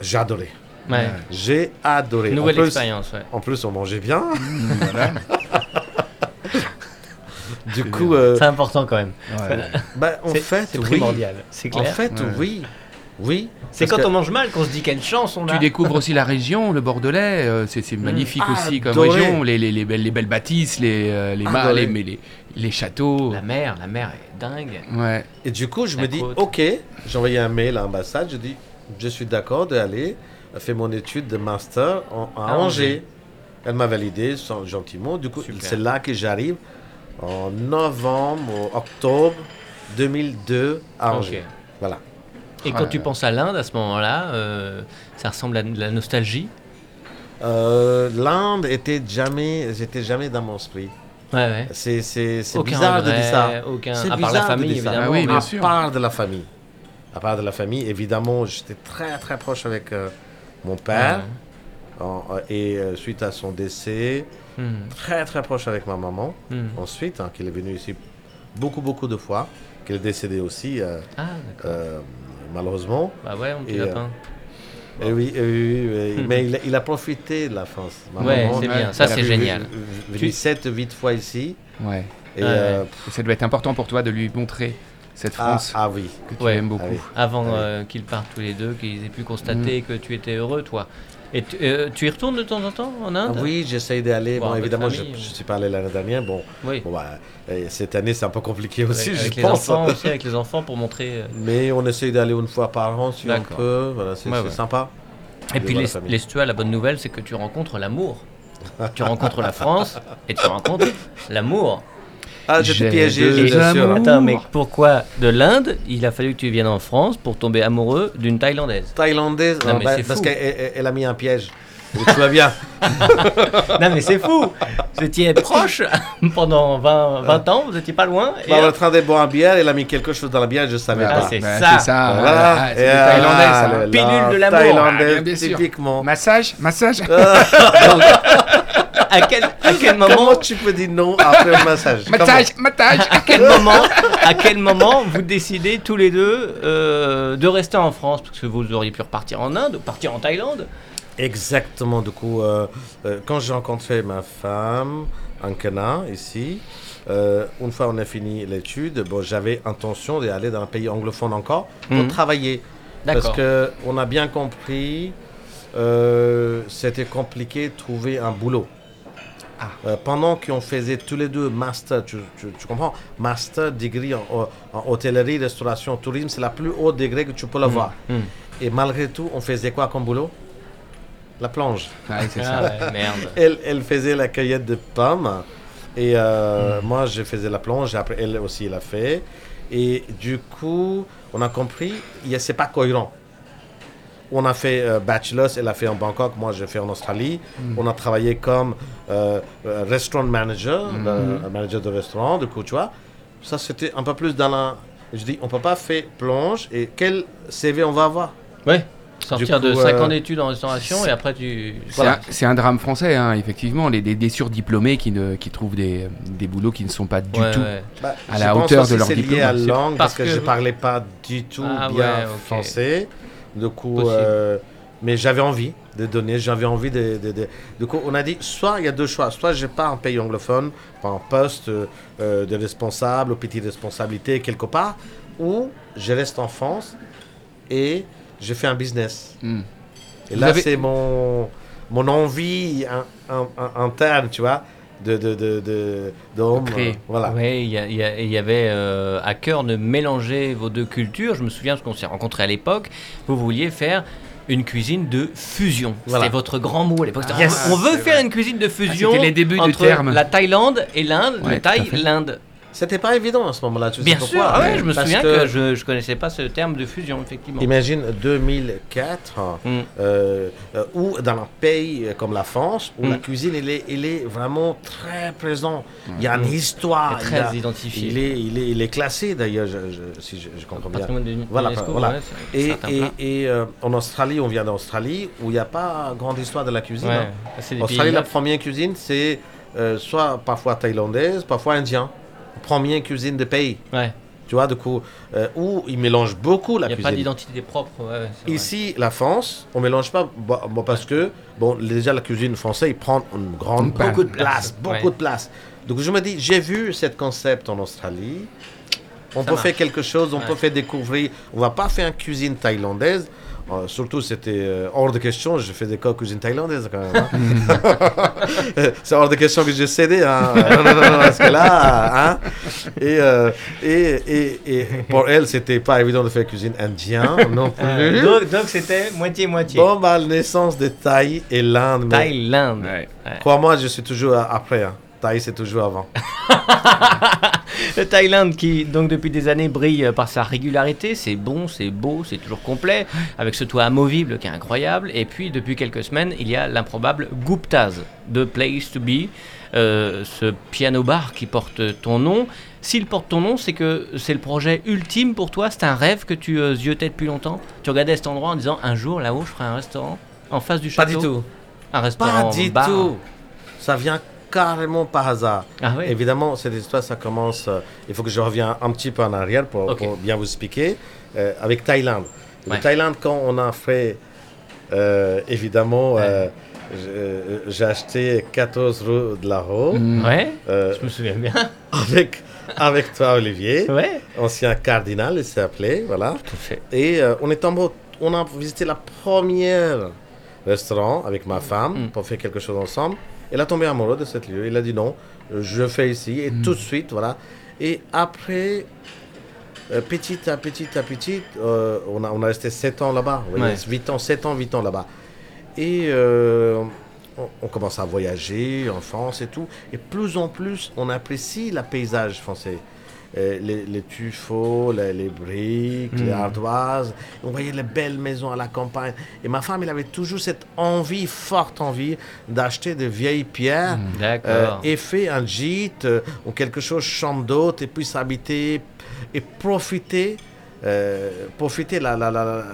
J'ai adoré. Ouais. J'ai adoré. Nouvelle en plus, expérience, ouais. En plus, on mangeait bien. Voilà. *laughs* Du coup, euh, C'est important quand même. Ouais. *laughs* bah, en C'est- fait, C'est oui. primordial. C'est En clair. fait, Ouais. oui. Oui. c'est quand que- on mange mal qu'on se dit quelle chance on a. Tu découvres aussi la région, le Bordelais, euh, c'est c'est magnifique Ah, aussi comme adoré. région, les, les, les belles, les belles bâtisses, les, euh, les, ma- Adoré. les, mais les, les châteaux. La mer, la mer est dingue. Ouais. Et du coup, je La me dis, ok, j'ai envoyé un mail à l'ambassade, je dis, je suis d'accord d'aller. fait mon étude de master en- à, À Angers. Angers. Elle m'a validé sans- gentiment. Du coup, c'est là que j'arrive en novembre ou octobre 2002 à. Angers. Voilà. Et quand tu penses à l'Inde à ce moment-là, euh, ça ressemble à de la nostalgie? Euh, L'Inde était jamais, j'étais jamais dans mon esprit. Ouais, ouais. C'est, c'est, c'est bizarre de regret, dire ça. aucun- C'est à part la bizarre de famille, dire ça. évidemment. Ah oui, bien à sûr. part de la famille. À part de la famille, évidemment, j'étais très très proche avec euh, mon père. En- euh, et euh, suite à son décès, Hmm, très très proche avec ma maman. hmm. Ensuite, hein, qui est venue ici beaucoup beaucoup de fois, qui est décédée aussi, euh, Ah, euh, malheureusement. Bah ouais, mon petit et, euh, lapin. Et oui, et oui, oui, oui. Mhm. *laughs* mais il a, il a profité de la France. Ma Ouais, maman, c'est bien. Ça, c'est vu- génial. euh, Tu- Venu 7, 8 fois ici. Ouais. Et, Ouais, euh, Et ça doit être important pour toi de lui montrer cette ah, France ah oui. que tu Ouais. aimes beaucoup. Ah oui. Avant euh, qu'ils partent tous les deux, qu'ils aient pu constater Mm. que tu étais heureux, toi. Et tu, euh, tu y retournes de temps en temps en Ah Inde oui, j'essaye d'aller. Bon, évidemment, je famille, suis pas allé l'année dernière. Bon, Oui. bon bah, et cette année, c'est un peu compliqué aussi, avec, avec je les enfants aussi, avec les enfants pour montrer. euh, Mais on essaye d'aller une fois par an, si on peut. Voilà, c'est Ouais, c'est ouais. sympa. Et puis les, les la bonne nouvelle, c'est que tu rencontres l'amour. tu rencontres la France et tu rencontres l'amour. Ah, j'étais piégé, je jure. Attends, mais pourquoi de l'Inde Il a fallu que tu viennes en France pour tomber amoureux d'une Thaïlandaise? Thaïlandaise, Non, ah, mais bah, c'est parce fou. qu'elle elle- elle a mis un piège. Tu vas bien. *laughs* non mais c'est fou Vous étiez proche pendant 20, 20 ans, vous étiez pas loin. et Bah, on est en train de boire un bière, elle a mis quelque chose dans la bière, je savais Ah, pas. c'est ça. C'est ça. Voilà. Ah, c'est ah, Thaïlandais, ça. là, là, Pilule de l'amour. Thaïlandaise, Ah, bien, bien sûr. typiquement. Massage, massage. *laughs* *laughs* à quel, à quel Comment moment tu peux dire non après le massage? *laughs* Massage, massage. à quel moment, à quel moment vous décidez tous les deux euh, de rester en France? Parce que vous auriez pu repartir en Inde ou partir en Thaïlande. Exactement. Du coup, euh, euh, quand j'ai rencontré ma femme, Ankana, ici, euh, une fois on a fini l'étude, bon, j'avais intention d'aller dans un pays anglophone encore pour Mhm. travailler. Parce D'accord. que on a bien compris, euh, c'était compliqué de trouver un boulot. Ah. Euh, pendant qu'on faisait tous les deux master, tu, tu- tu comprends? Master degree en, en hôtellerie, restauration, tourisme, c'est la plus haute degré que tu peux l'avoir. Mhm. Et malgré tout, on faisait quoi comme boulot? La plonge. Ouais, c'est Ah ça. ouais, merde. Elle, elle faisait la cueillette de pommes. Et euh, Hmm. moi, je faisais la plonge. Et après, elle aussi l'a fait. Et du coup, on a compris, il y a- c'est pas cohérent. On a fait euh, bachelor, elle a fait en Bangkok, moi j'ai fait en Australie. Hmm. On a travaillé comme euh, euh, restaurant manager, Hmm. euh, manager de restaurant, du coup, tu vois. Ça, c'était un peu plus dans la. Je dis, on peut pas faire plonge et quel CV on va avoir? Ouais. Sortir Du de coup, 5 euh, ans d'études en restauration et après tu. C'est Voilà. un, c'est un drame français, hein, effectivement, les, des, des surdiplômés qui, ne, qui trouvent des, des boulots qui ne sont pas du Ouais, tout. ouais. Bah, à la hauteur de leur c'est lié à la diplôme. langue Parce que, que je parlais pas du tout Ah bien ouais, français. Du coup, euh, mais j'avais envie de donner, j'avais envie de, de, de- Du coup, on a dit soit il y a deux choix, soit je pars en pays anglophone, en poste euh, euh, de responsable ou petite responsabilité quelque part, ou je reste en France et je fais un business. Hmm. Et Vous là, avez- c'est mon, mon envie in- in- in- interne, tu vois, de de euh, voilà. Ouais, il y, avait euh, à cœur de mélanger vos deux cultures. Je me souviens parce qu'on s'est rencontrés à l'époque. Vous vouliez faire une cuisine de fusion. Voilà. C'était votre grand mot à l'époque. Yes. on veut faire vrai. une cuisine de fusion c'était les débuts du entre terme. la Thaïlande et l'Inde. Ouais, le tout C'était pas évident à ce moment-là, tu sais Bien pourquoi sûr. ah ouais, je me Parce souviens que, je je connaissais pas ce terme de fusion effectivement. Imagine 2004, Mm. euh, euh, où dans un pays euh, comme la France, où Mm. la cuisine, elle est, est vraiment très présente. Il y a une histoire. Et il très y a- identifié. Il est, il est, il est classé d'ailleurs, je- je- si je, je comprends bien. Voilà, l'UNESCO, voilà. ouais, Et, et, et, euh, en Australie, on vient d'Australie, où il n'y a pas grande histoire de la cuisine. Ouais, hein. Australie, la première cuisine, c'est euh, soit parfois thaïlandaise, parfois indien. Première cuisine de pays. Ouais. Tu vois, du coup, euh, où ils mélangent beaucoup la Il n'y a cuisine. pas d'identité propre. ouais, vrai. Ici, la France, on mélange pas bon, bon, parce que bon, déjà la cuisine française, il prend une grande Une place. beaucoup de place, beaucoup Ouais. de place. Donc je me dis, j'ai vu cette concept en Australie. On Ça peut marche. faire quelque chose, on Ouais. peut faire découvrir. On va pas faire une cuisine thaïlandaise. Euh, surtout, c'était euh, hors de question. Je fais des cas cuisine thaïlandaise quand même. hein. *laughs* c'est hors de question que j'ai cédé. Hein. *laughs* Non, non, non, non, parce que là, hein. Et, euh, et, et, et pour elle, c'était pas évident de faire cuisine indienne non plus. Euh, donc donc c'était moitié-moitié. Bon, bah, la naissance de Thaï et l'Inde. mais Thaïlande. Ouais. Crois-moi, je suis toujours a- après. Hein. Thaï, c'est toujours avant. *laughs* Le Thaïlande qui, donc depuis des années, brille par sa régularité. C'est bon, c'est beau, c'est toujours complet, avec ce toit amovible qui est incroyable. Et puis, depuis quelques semaines, il y a l'improbable Guptaz, The Place to Be, euh, ce piano bar qui porte ton nom. S'il porte ton nom, c'est que c'est le projet ultime pour toi. C'est un rêve que tu euh, ziotais depuis longtemps. Tu regardais cet endroit en disant un jour là-haut, je ferai un restaurant en face du Pas château. du tout. Un restaurant. Pas du bar. tout. Ça vient carrément par hasard. Ah oui. Évidemment, cette histoire, ça commence. euh, il faut que je revienne un petit peu en arrière pour, bien vous expliquer. euh, avec Thaïlande. Ouais. Le Thaïlande, quand on a fait, euh, évidemment, Ouais. j'ai acheté 14 rue de la Rue Mm. Ouais, euh, je me souviens bien. *laughs* avec, avec toi, Olivier, Ouais, ancien cardinal, il s'est appelé, voilà. tout à fait. Et euh, on est tombé, on a visité la première restaurant avec ma femme Mm. pour faire quelque chose ensemble. Elle a tombé amoureux de cette lieu. Il a dit non, je fais ici et tout de suite, voilà. Et après, euh, petit à petit à petit, euh, on, a, on a resté 7 ans là-bas. Ouais. 8 ans, 7 ans, 8 ans là-bas. Et euh, on, on commence à voyager en France et tout. Et plus en plus, on apprécie le paysage français. Euh, les, les tuffeaux, les, les briques, les Mm. ardoises. On voyait les belles maisons à la campagne. Et ma femme, elle avait toujours cette envie, forte envie, d'acheter de vieilles pierres euh, D'accord. et fait un gîte euh, ou quelque chose, chambre d'hôte, et puis s'habiter et profiter. euh, profiter la, la, la,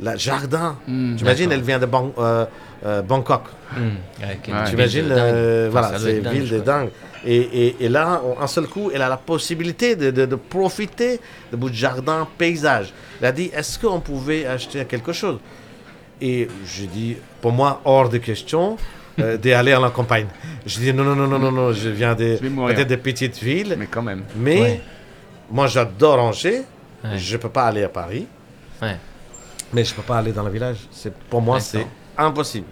la, jardin. J'imagine, d'accord. elle vient de Bang- euh, euh, Bangkok. Hmm, une J'imagine, euh, voilà, c'est dingue, ville de dingue. Et, et, et là, on- un seul coup, elle a la possibilité de, de, de profiter de bout de jardin, paysage. Elle a dit, est-ce qu'on pouvait acheter quelque chose? Et j'ai dit, pour moi, hors de question euh, *laughs* d'aller à la campagne. Je dis, non, non, non, non, non, non, je viens des, peut-être petites villes, Mais quand même. mais Ouais. moi, j'adore Angers. Ouais. Je peux pas aller à Paris. Ouais. Mais je peux pas aller dans le village. C'est pour moi, c'est impossible.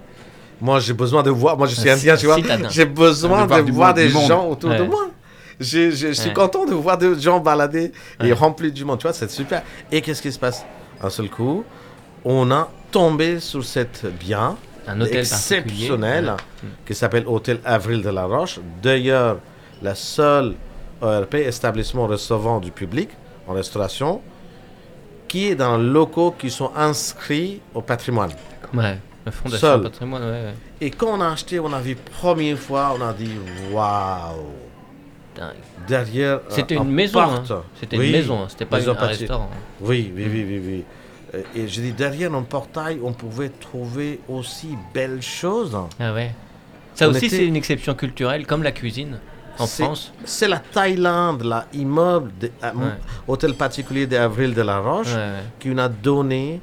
Moi, j'ai besoin de voir. Moi, je suis Un indien, tu vois. J'ai besoin De voir de du voir monde, des gens autour de moi. Je, je suis Ouais. content de voir des gens balader et Ouais. remplis du monde. Tu vois, c'est super. Et qu'est-ce qui se passe? Un seul coup, on a tombé sur cette bien Un hôtel exceptionnel qui s'appelle Hôtel Avril de la Roche. D'ailleurs, la seule ERP, établissement recevant du public en restauration, qui est dans les locaux qui sont inscrits au patrimoine. Ouais, la Fondation Seul. Patrimoine, ouais, ouais. Et quand on a acheté, on a vu première fois, on a dit waouh. Derrière. euh, C'était un une maison. hein. porte. C'était Oui, une maison, hein. c'était pas maison un restaurant. Oui, oui, oui, oui, oui. Et je dis derrière un portail, on pouvait trouver aussi belles choses. Ah ouais. Ça On aussi, était- c'est une exception culturelle, comme la cuisine en France. C'est la Thaïlande, la immeuble, de, euh, Ouais. hôtel particulier d'Avril de la Roche, Ouais, ouais. qui nous a donné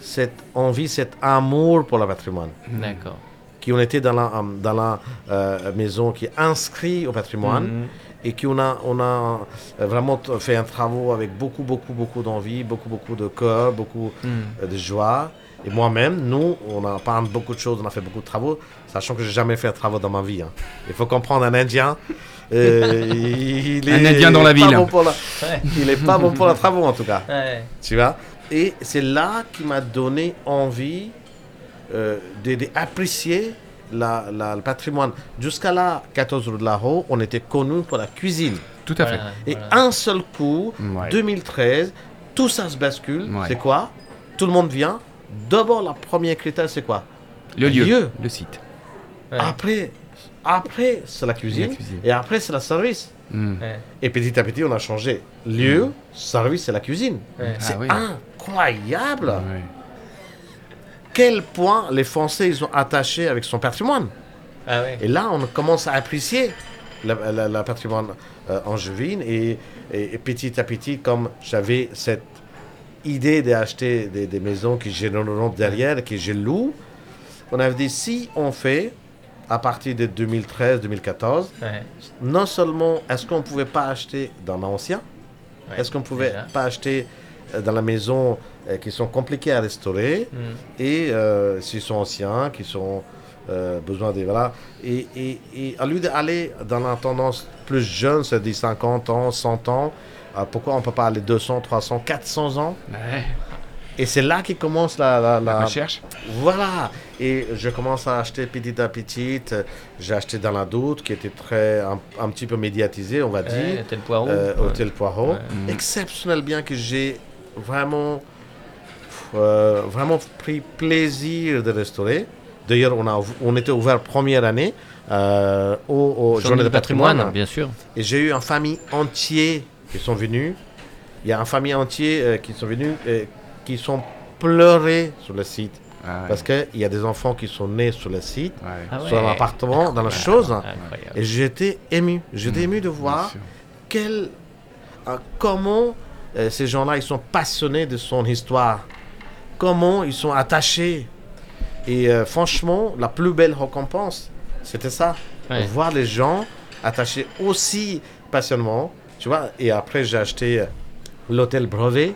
cette envie, cet amour pour le patrimoine. D'accord. Qui ont été dans la, euh, dans la euh, maison qui est inscrite au patrimoine. Mhm. et qu'on a, on a euh, vraiment fait un travail avec beaucoup, beaucoup, beaucoup d'envie, beaucoup, beaucoup de cœur, beaucoup Mhm. euh, de joie. Et moi-même, nous, on a peint beaucoup de choses, on a fait beaucoup de travaux, sachant que j'ai jamais fait de travaux dans ma vie. hein. Il faut comprendre un Indien. euh, *laughs* il Un est Indien dans la pas ville. bon pour la- Ouais. Il est pas bon pour les *laughs* travaux, en tout cas. Ouais. Tu vois? Et c'est là qui m'a donné envie euh, d'apprécier la, la- le patrimoine. Jusqu'à là, 14 rue de la Rue, on était connu pour la cuisine. Tout à fait. Voilà, Et voilà. un seul coup, Ouais. 2013, tout ça se bascule. Ouais. C'est quoi? Tout le monde vient. D'abord, la première critère, c'est quoi? Le lieu, lieu. le site. Ouais. Après, après c'est la cuisine. La cuisine. Et après, c'est le service. Mm. Ouais. Et petit à petit, on a changé. Lieu, service et la cuisine. Ouais. C'est Ah oui. incroyable. Ouais. Quel point les Français ils ont attaché avec son patrimoine. Ah. Et là, on commence à apprécier le patrimoine euh, angevin. Et, et- et petit à petit, comme j'avais cette idée d'acheter des, des maisons qui généreront derrière, que je loue, on avait dit si on fait, à partir de 2013-2014, Ouais. non seulement est-ce qu'on ne pouvait pas acheter dans l'ancien, Ouais, est-ce qu'on ne pouvait déjà. pas acheter euh, dans la maison euh, qui sont compliqués à restaurer Mm. et euh, s'ils sont anciens, qui sont euh, besoin des voilà. Et, et, et à lieu d'aller dans la tendance plus jeune, c'est-à-dire 50 ans, 100 ans, pourquoi on peut pas aller 200, 300, 400 ans? Ouais, Et c'est là qui commence la, la, la la- recherche. voilà. Et je commence à acheter petit à petit. J'ai acheté dans la doute, qui était très un, un petit peu médiatisé, on va dire. tel poireau. Euh. Hôtel Poirot. Ouais. Mhm. Exceptionnel bien que j'ai vraiment, euh, vraiment pris plaisir de restaurer. D'ailleurs, on, a, on était ouvert première année euh, au, au Journée de patrimoine. bien sûr. Et j'ai eu une famille entière qui sont venus. Il y a une famille entière euh, qui sont venus, euh, qui sont pleurés sur le site. Ah ouais, Parce qu'il y a des enfants qui sont nés sur le site, ouais, Ah ouais. sur l'appartement, dans la chose. Incroyable. Et j'étais ému. J'étais Mhm, ému de voir quel, euh, comment euh, ces gens-là, ils sont passionnés de son histoire. Comment ils sont attachés. Et euh, franchement, la plus belle récompense, c'était ça. Ouais. Voir les gens attachés aussi passionnément. Tu vois, et après, j'ai acheté l'hôtel Brevet.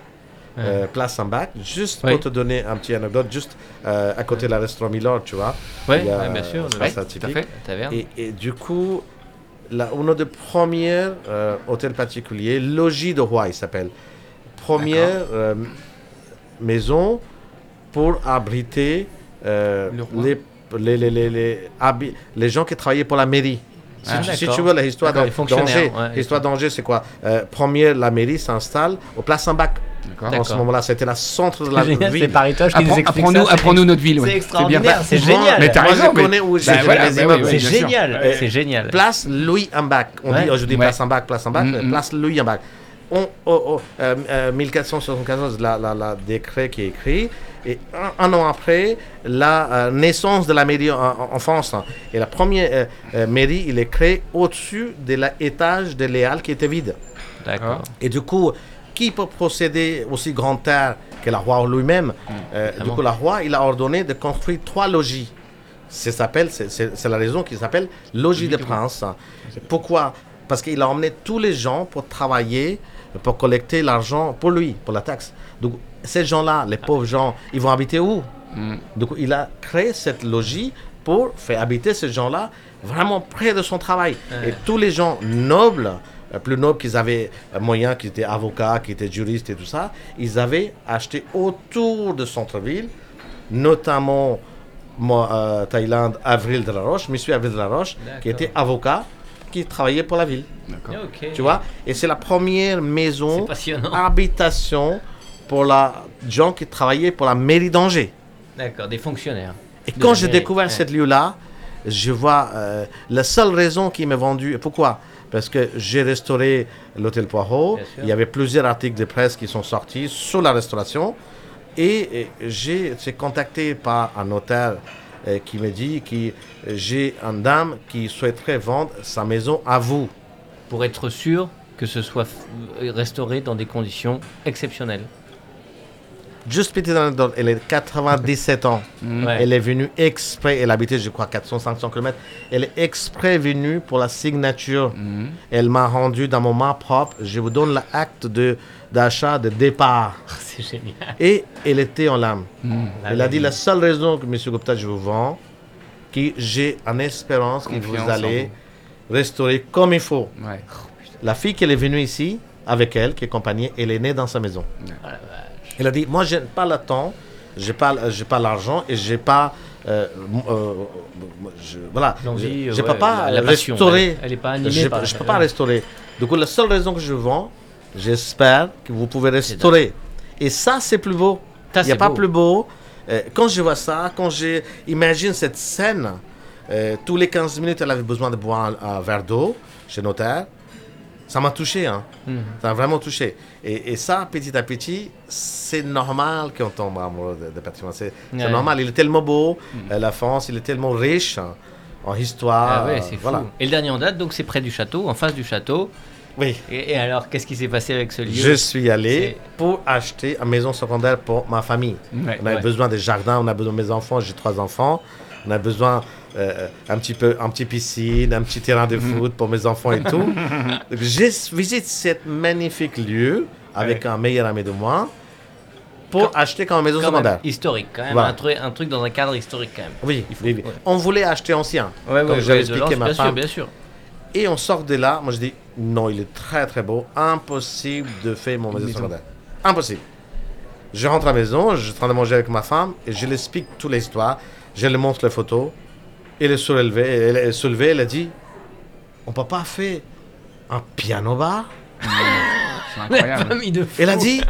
Euh, place en bac, juste Oui. pour te donner un petit anecdote, juste euh, à côté de la restaurant Milord, tu vois. Ouais, Il y a, ouais, bien sûr. ça, Tout à fait. la taverne. Et, et du coup, là, on a de premiers euh, hôtels particuliers, logis de roi, il s'appelle. Première euh, maison pour abriter euh, Le les, les, les, les, les, les gens qui travaillaient pour la mairie. Si, Ah, tu, si tu veux l'histoire D'accord, les d'Angers, ouais, d'Angers, c'est quoi? Euh, Première, la mairie s'installe au Place Saint-Bac. D'accord. En ce moment-là, c'était la centre de la C'est génial, c'est ville. Paritoche qui nous explique Apprends-nous ça. c'est apprends-nous notre ville. C'est ouais. extraordinaire, bien. c'est génial. Mais t'as Moi, raison, mais- Bah, voilà, bah oui, C'est génial. Euh, C'est génial. Place Louis Ambach. On Ouais. dit aujourd'hui Ouais. place Ambach, place Ambach, Mm, euh, mm. place Louis Ambach. On, oh, oh, euh, euh, 1474, la, la, la décret qui est écrit. Et un, un an après, la euh, naissance de la mairie en, en- en France. hein. Et la première euh, euh, mairie, il est créé au-dessus de l'étage de Léal qui était vide. D'accord. Et du coup, qui peut procéder aussi grand terre que le roi lui-même Euh, Du coup, le roi, il a ordonné de construire trois logis. C'est la raison qui s'appelle logis de prince. Pourquoi? Parce qu'il a emmené tous les gens pour travailler, pour collecter l'argent pour lui, pour la taxe. Donc, ces gens-là, les pauvres gens, ils vont habiter où? Mm. donc il a créé cette logis pour faire habiter ces gens-là vraiment près de son travail. Et tous les gens nobles, plus nobles qu'ils avaient euh, moyen, qui étaient avocats, qui étaient juristes et tout ça, ils avaient acheté autour de centre-ville, notamment moi, euh, Thaïlande, Avril de la Roche, monsieur Avril de la Roche, qui était avocat, qui travaillait pour la ville. D'accord. Ok. Tu vois? Et c'est la première maison, habitation pour la gens qui travaillaient pour la mairie d'Angers. D'accord, des fonctionnaires. Et De quand j'ai découvert ouais. cette lieu-là, je vois euh, la seule raison qui m'a vendu. Pourquoi? Parce que j'ai restauré l'hôtel Poirot. Il y avait plusieurs articles de presse qui sont sortis sur la restauration. Et, et j'ai été contacté par un notaire euh, qui me dit que j'ai une dame qui souhaiterait vendre sa maison à vous. Pour être sûr que ce soit restauré dans des conditions exceptionnelles. Juste petite anecdote, elle est 97 ans. Mm. Ouais. Elle est venue exprès, elle habitait, je crois, 400-500 km. Elle est exprès venue pour la signature. Mm. Elle m'a rendu dans mon main propre. Je vous donne l'acte de d'achat de départ. C'est génial. Et elle était en larmes. Mm. Elle a dit la seule raison que M. Gupta, je vous vends, que j'ai en espérance que Confiance vous allez restaurer comme il faut. Ouais. La fille qui est venue ici, avec elle, qui est compagnie, elle est née dans sa maison. Elle a dit, moi, j'ai pas le temps, j'ai pas, j'ai pas l'argent et j'ai pas, euh, euh, je- voilà, L'envie, je, je ouais, peux pas la- restaurer. elle- elle est pas animée Je, je peux pas restaurer. Du coup, la seule raison que je vends, j'espère que vous pouvez restaurer. Et ça, c'est plus beau. Il n'y a pas plus beau. Euh, quand je vois ça, quand j'imagine cette scène, euh, tous les 15 minutes, elle avait besoin de boire un, un verre d'eau chez notaire. Ça m'a touché, hein. Mhm. Ça m'a vraiment touché. Et, et ça, petit à petit, c'est normal qu'on tombe amoureux de, de patrimoine. C'est normal. Il est tellement beau. euh, la France, il est tellement riche hein, en histoire. Ah ouais, euh, voilà. Et le dernier en date, donc c'est près du château, en face du château. Oui. Et, et alors, qu'est-ce qui s'est passé avec ce lieu? Je suis allé pour acheter une maison secondaire pour ma famille. Ouais. On avait Ouais. besoin de jardin, on a besoin de mes enfants, j'ai trois enfants. On a besoin euh, un petit peu, un petit piscine, un petit terrain de foot pour mes enfants et tout. *laughs* Donc, je visite cet magnifique lieu avec un meilleur ami de moi. pour acheter comme maison Quand secondaire. historique quand même, Voilà. un, truc, un truc dans un cadre historique quand même. Oui, Il faut- oui, oui. On voulait acheter ancien. Ouais, j'avais ouais, de expliqué ma bien sûr, bien sûr. Et on sort de là. Moi, je dis non, il est très très beau. Impossible de faire mon maison maison. secondaire. Impossible. Je rentre à la maison, je suis en train de manger avec ma femme et je lui explique toute l'histoire. Je lui montre les photos. Elle est soulevée, elle est soulevée, elle a dit On peut pas faire un piano bar? C'est incroyable. de. Elle a dit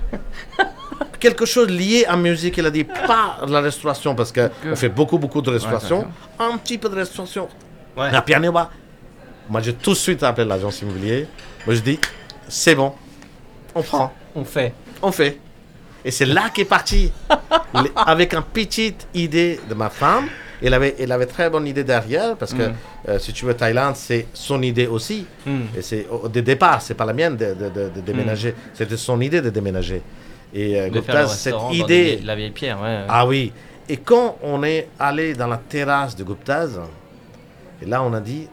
quelque chose lié à musique. Elle a dit pas la restauration parce que Que- on fait beaucoup beaucoup de restauration. Ouais, un petit peu de restauration. Ouais. Un piano bar. Moi, j'ai tout de suite appelé l'agence immobilière. Moi, je dis c'est bon, on prend, On fait. on fait. Et c'est là qu'est parti *laughs* avec une petite idée de ma femme. Elle avait, elle avait très bonne idée derrière parce que Mm. euh, si tu veux Thaïlande, c'est son idée aussi. Hmm. Et c'est au, au départ, c'est pas la mienne de, de- de- de déménager, c'était son idée de déménager. Et euh, De Gupta, cette idée. la vieille pierre, ouais. Ah oui. Et quand on est allé dans la terrasse de Guptaz, et là on a dit,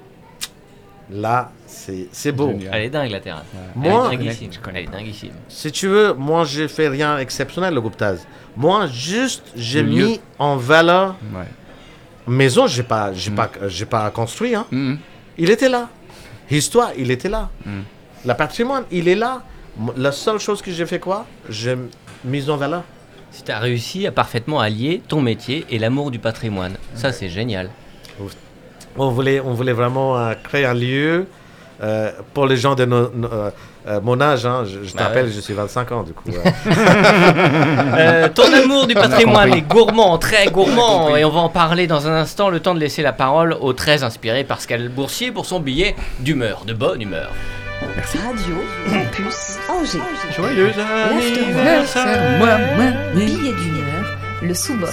là c'est beau. Génial. Elle est dingue la terrasse. Moi, elle est dinguissime. je connais. Elle est dinguissime. Si tu veux, moi j'ai fait rien exceptionnel le Guptaz. Moi juste j'ai lieu. mis en valeur Ouais. Maison, j'ai pas j'ai Mm. pas j'ai pas construit hein. Mhm. Il était là. Histoire, il était là. Mm. Le patrimoine, il est là. La seule chose que j'ai fait quoi J'ai mis en valeur. Si tu as réussi à parfaitement allier ton métier et l'amour du patrimoine, ça c'est génial. On voulait, on voulait vraiment euh, créer un lieu euh, pour les gens de no- no- euh, mon âge. hein. Je, je Bah t'appelle, ouais. je suis 25 ans du coup. euh. *laughs* Euh, ton amour du patrimoine est gourmand, très gourmand, et on va en parler dans un instant. Le temps de laisser la parole au très inspiré Pascal Boursier pour son billet d'humeur, de bonne humeur. Radio Campus Angers. Joyeux anniversaire, Moi, Billet d'humeur, le sous-boc.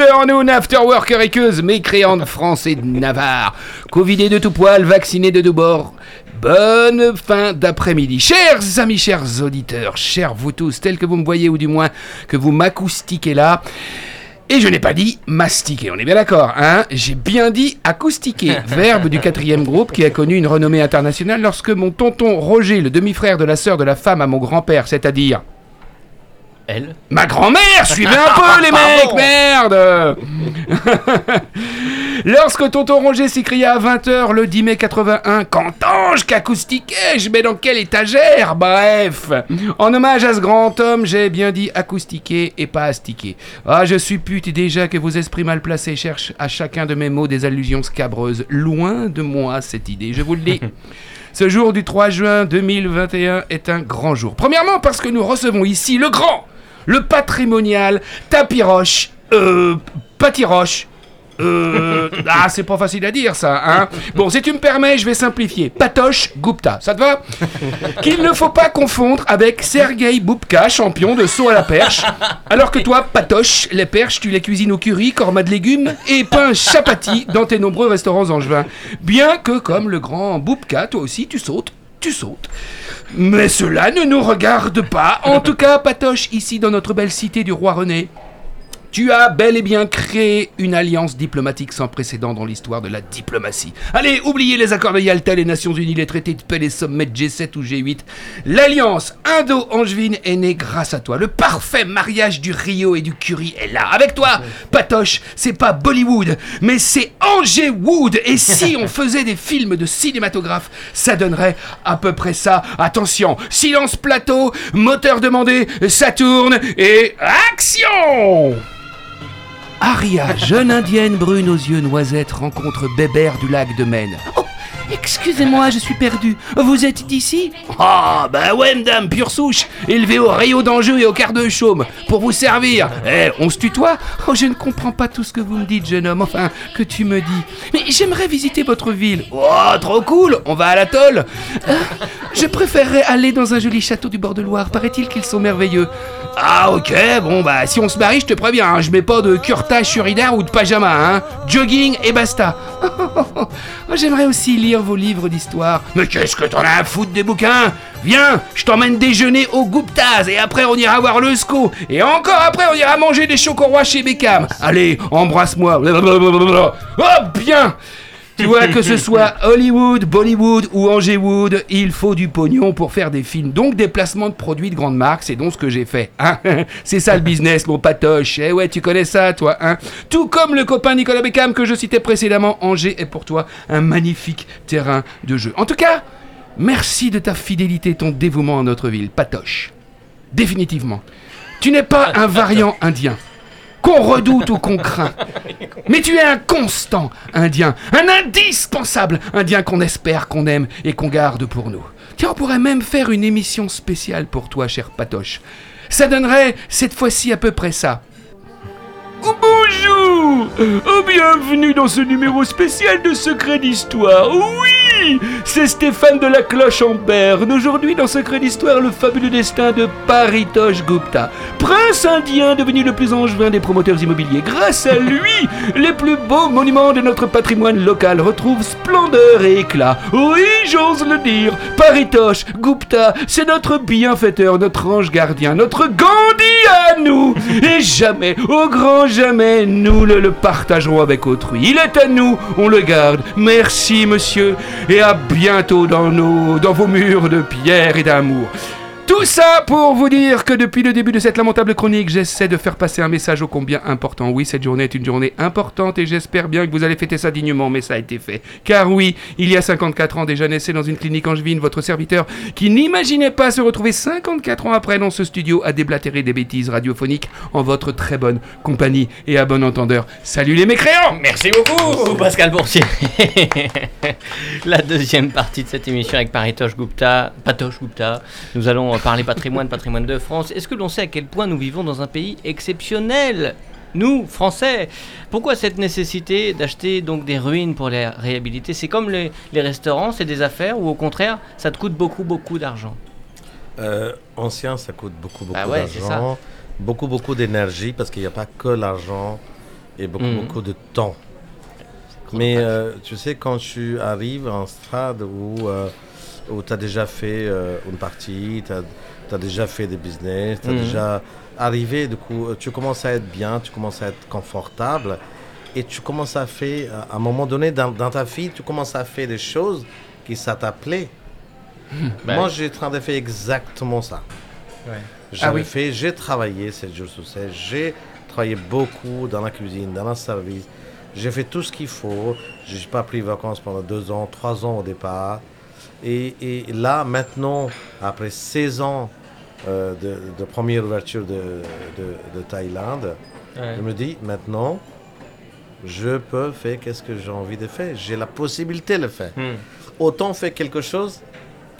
Afternoon, after work, riqueuse, mécréante français de Navarre, covidé de tout poil, vacciné de deux bords. Bonne fin d'après-midi. Chers amis, chers auditeurs, chers vous tous, tels que vous me voyez, ou du moins que vous m'acoustiquez là. Et je n'ai pas dit mastiquer, on est bien d'accord, hein J'ai bien dit acoustiquer, *laughs* verbe du quatrième groupe qui a connu une renommée internationale lorsque mon tonton Roger, le demi-frère de la sœur de la femme à mon grand-père, c'est-à-dire Elle Ma grand-mère, suivez un peu les *laughs* mecs, merde *laughs* Lorsque tonton Roger s'écria à 20h le 10 mai 81, Qu'entends-je qu'acoustiquais-je Mais dans quelle étagère? Bref, en hommage à ce grand homme, j'ai bien dit acoustiquer et pas astiquer. Ah, je suppute déjà que vos esprits mal placés cherchent à chacun de mes mots des allusions scabreuses. Loin de moi cette idée, je vous le dis. *laughs* Ce jour du 3 juin 2021 est un grand jour. Premièrement parce que nous recevons ici le grand, le patrimonial Tapiroche, euh, Patiroche. Euh, *laughs* ah, c'est pas facile à dire ça, hein. Bon, si tu me permets, je vais simplifier. Patoche Gupta, ça te va? *laughs* Qu'il ne faut pas confondre avec Sergei Boubka, champion de saut à la perche. Alors que toi, Patoche, les perches, tu les cuisines au curry, corma de légumes et pain chapati dans tes nombreux restaurants angevins. Bien que, comme le grand Boubka, toi aussi, tu sautes. Tu sautes. Mais cela ne nous regarde pas. En tout cas, Patoche, ici dans notre belle cité du roi René, tu as bel et bien créé une alliance diplomatique sans précédent dans l'histoire de la diplomatie. Allez, oubliez les accords de Yalta, les Nations Unies, les traités de paix, les sommets de G7 ou G8. L'alliance indo-angevine est née grâce à toi. Le parfait mariage du Rio et du Curie est là. Avec toi, Patoche, c'est pas Bollywood, mais c'est Angers-Wood. Et si on *laughs* faisait des films de cinématographe, ça donnerait à peu près ça. Attention, silence plateau, moteur demandé, ça tourne et action Aria, jeune indienne brune aux yeux noisettes, rencontre Bébert du lac de Maine. Oh, excusez-moi, je suis perdu. Vous êtes d'ici Ah, bah ouais, madame, pure souche, élevée au rayon d'enjeu et au quart de chaume, pour vous servir. Eh, on se tutoie Oh, je ne comprends pas tout ce que vous me dites, jeune homme, enfin, que tu me dis. Mais j'aimerais visiter votre ville. Oh, trop cool, on va à l'atoll. Euh, je préférerais aller dans un joli château du bord de Loire, paraît-il qu'ils sont merveilleux. Ah ok, bon bah si on se marie, je te préviens, hein, je mets pas de curtage sur Idar ou de pyjama, hein. Jogging et basta. *laughs* Oh, J'aimerais aussi lire vos livres d'histoire. Mais qu'est-ce que t'en as à foutre des bouquins? Viens, je t'emmène déjeuner au Guptaz et après on ira voir le SCO. Et encore après on ira manger des chocorois chez Beckham. Allez, embrasse-moi. *laughs* Oh bien Tu vois, que ce soit *laughs* Hollywood, Bollywood ou Angéwood, il faut du pognon pour faire des films. Donc des placements de produits de grandes marques, c'est donc ce que j'ai fait. Hein *laughs* c'est ça le business, mon patoche. Eh ouais, tu connais ça, toi. Hein Tout comme le copain Nicolas Beckham que je citais précédemment, Angers est pour toi un magnifique terrain de jeu. En tout cas, merci de ta fidélité, ton dévouement à notre ville, patoche. Définitivement. Tu n'es pas un variant indien qu'on redoute ou qu'on craint. Mais tu es un constant indien, un indispensable indien qu'on espère, qu'on aime et qu'on garde pour nous. Tiens, on pourrait même faire une émission spéciale pour toi, cher Patoche. Ça donnerait cette fois-ci à peu près ça. Bonjour Bienvenue dans ce numéro spécial de Secret d'Histoire. Oui C'est Stéphane de la Cloche en Berne. Aujourd'hui, dans Secret d'Histoire, le fabuleux destin de Paritosh Gupta. Prince indien devenu le plus angevin des promoteurs immobiliers. Grâce à lui, les plus beaux monuments de notre patrimoine local retrouvent splendeur et éclat. Oui, j'ose le dire. Paritosh Gupta, c'est notre bienfaiteur, notre ange gardien, notre Gandhi à nous. Et jamais, au grand jamais nous le, le, partagerons avec autrui. Il est à nous, on le garde. Merci, monsieur, et à bientôt dans, vos murs de pierre et d'amour. Tout ça pour vous dire que depuis le début de cette lamentable chronique, j'essaie de faire passer un message ô combien important. Oui, cette journée est une journée importante et j'espère bien que vous allez fêter ça dignement, mais ça a été fait. Car oui, il y a 54 ans déjà naissait dans une clinique angevine votre serviteur qui n'imaginait pas se retrouver 54 ans après dans ce studio à déblatérer des bêtises radiophoniques en votre très bonne compagnie et à bon entendeur. Salut les mécréants Merci beaucoup Pascal Boursier *laughs* La deuxième partie de cette émission avec Paritosh Gupta, Patosh Gupta, nous allons parler patrimoine, patrimoine de France. Est-ce que l'on sait à quel point nous vivons dans un pays exceptionnel? Nous, Français, pourquoi cette nécessité d'acheter donc des ruines pour les réhabiliter? C'est comme les, les restaurants, c'est des affaires ou au contraire, ça te coûte beaucoup, beaucoup d'argent? Euh, Ancien, ça coûte beaucoup, beaucoup ah d'argent, beaucoup, beaucoup d'énergie parce qu'il n'y a pas que l'argent et beaucoup, mmh. beaucoup de temps. Mais euh, tu sais, quand tu arrives en stade où euh, où tu as déjà fait euh, une partie, tu as, déjà fait des business, tu as déjà arrivé, du coup, tu commences à être bien, tu commences à être confortable et tu commences à faire, à un moment donné dans, ta vie, tu commences à faire des choses qui ça t'appelait. Ben. Moi, j'ai train de faire exactement ça. J'ai ah fait, j'ai travaillé 7 jours sur 7, j'ai travaillé beaucoup dans la cuisine, dans le service. J'ai fait tout ce qu'il faut. Je n'ai pas pris vacances pendant deux ans, trois ans au départ. Et, là, maintenant, après 16 ans euh, de, première ouverture de, de, Thaïlande, je me dis, maintenant, je peux faire qu'est-ce que j'ai envie de faire. J'ai la possibilité de le faire. Hmm. Autant faire quelque chose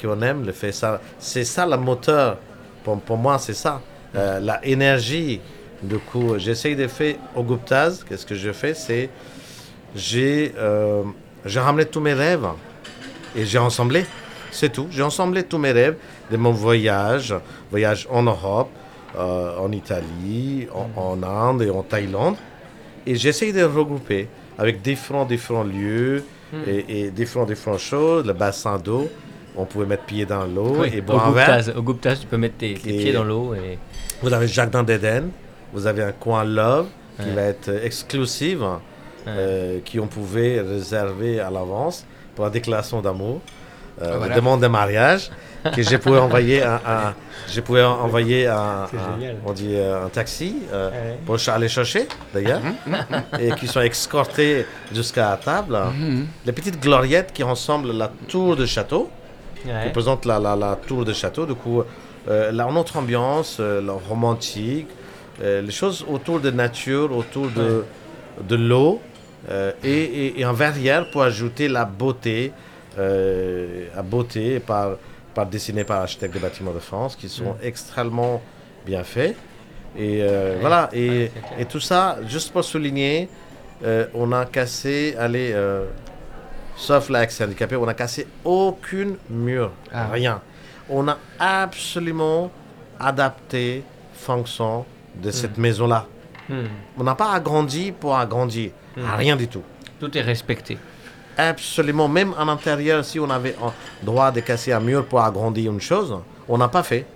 qu'on aime le faire. c'est ça le moteur. Pour, pour moi, c'est ça. Euh, la énergie. Du coup, j'essaye de faire au Guptaz. Qu'est-ce que je fais? C'est j'ai euh, ramené tous mes rêves et j'ai ensemblé. C'est tout. J'ai ensemblé tous mes rêves de mon voyage, voyage en Europe, euh, en Italie, en, Inde et en Thaïlande. Et j'essaye de regrouper avec différents, différents lieux hmm. et, différents, différentes choses, le bassin d'eau. On pouvait mettre pieds dans l'eau et boire un verre. Au tu peux mettre tes, pieds dans l'eau. Et... Vous avez le jardin d'Éden, vous avez un coin love qui va être exclusif, euh, qui on pouvait réserver à l'avance pour la déclaration d'amour, euh, ah, demande de mariage, que je pouvais envoyer un, je pouvais envoyer un, on dit euh, un taxi euh, pour aller chercher d'ailleurs, *laughs* et qui sont escortés jusqu'à la table. Mhm. Les petites gloriettes qui ressemblent à la tour de château, qui représente la, la, la, tour de château. Du coup, euh, la, notre ambiance, la romantique, les choses autour de nature, autour de, de l'eau. Euh, et, un verrière pour ajouter la beauté, euh, la beauté par, par dessiné par l'architecte des bâtiments de France, qui sont mm. extrêmement bien faits. Et euh, voilà, et, et, tout ça, juste pour souligner, on a cassé, allez, sauf l'axe handicapé, on a cassé aucune mur, ah. rien. On a absolument adapté fonction de cette mm. maison-là. Mm. On n'a pas agrandi pour agrandir. Hmm. Rien du tout. Tout est respecté. Absolument. Même en intérieur, si on avait droit de casser un mur pour agrandir une chose, on n'a pas fait.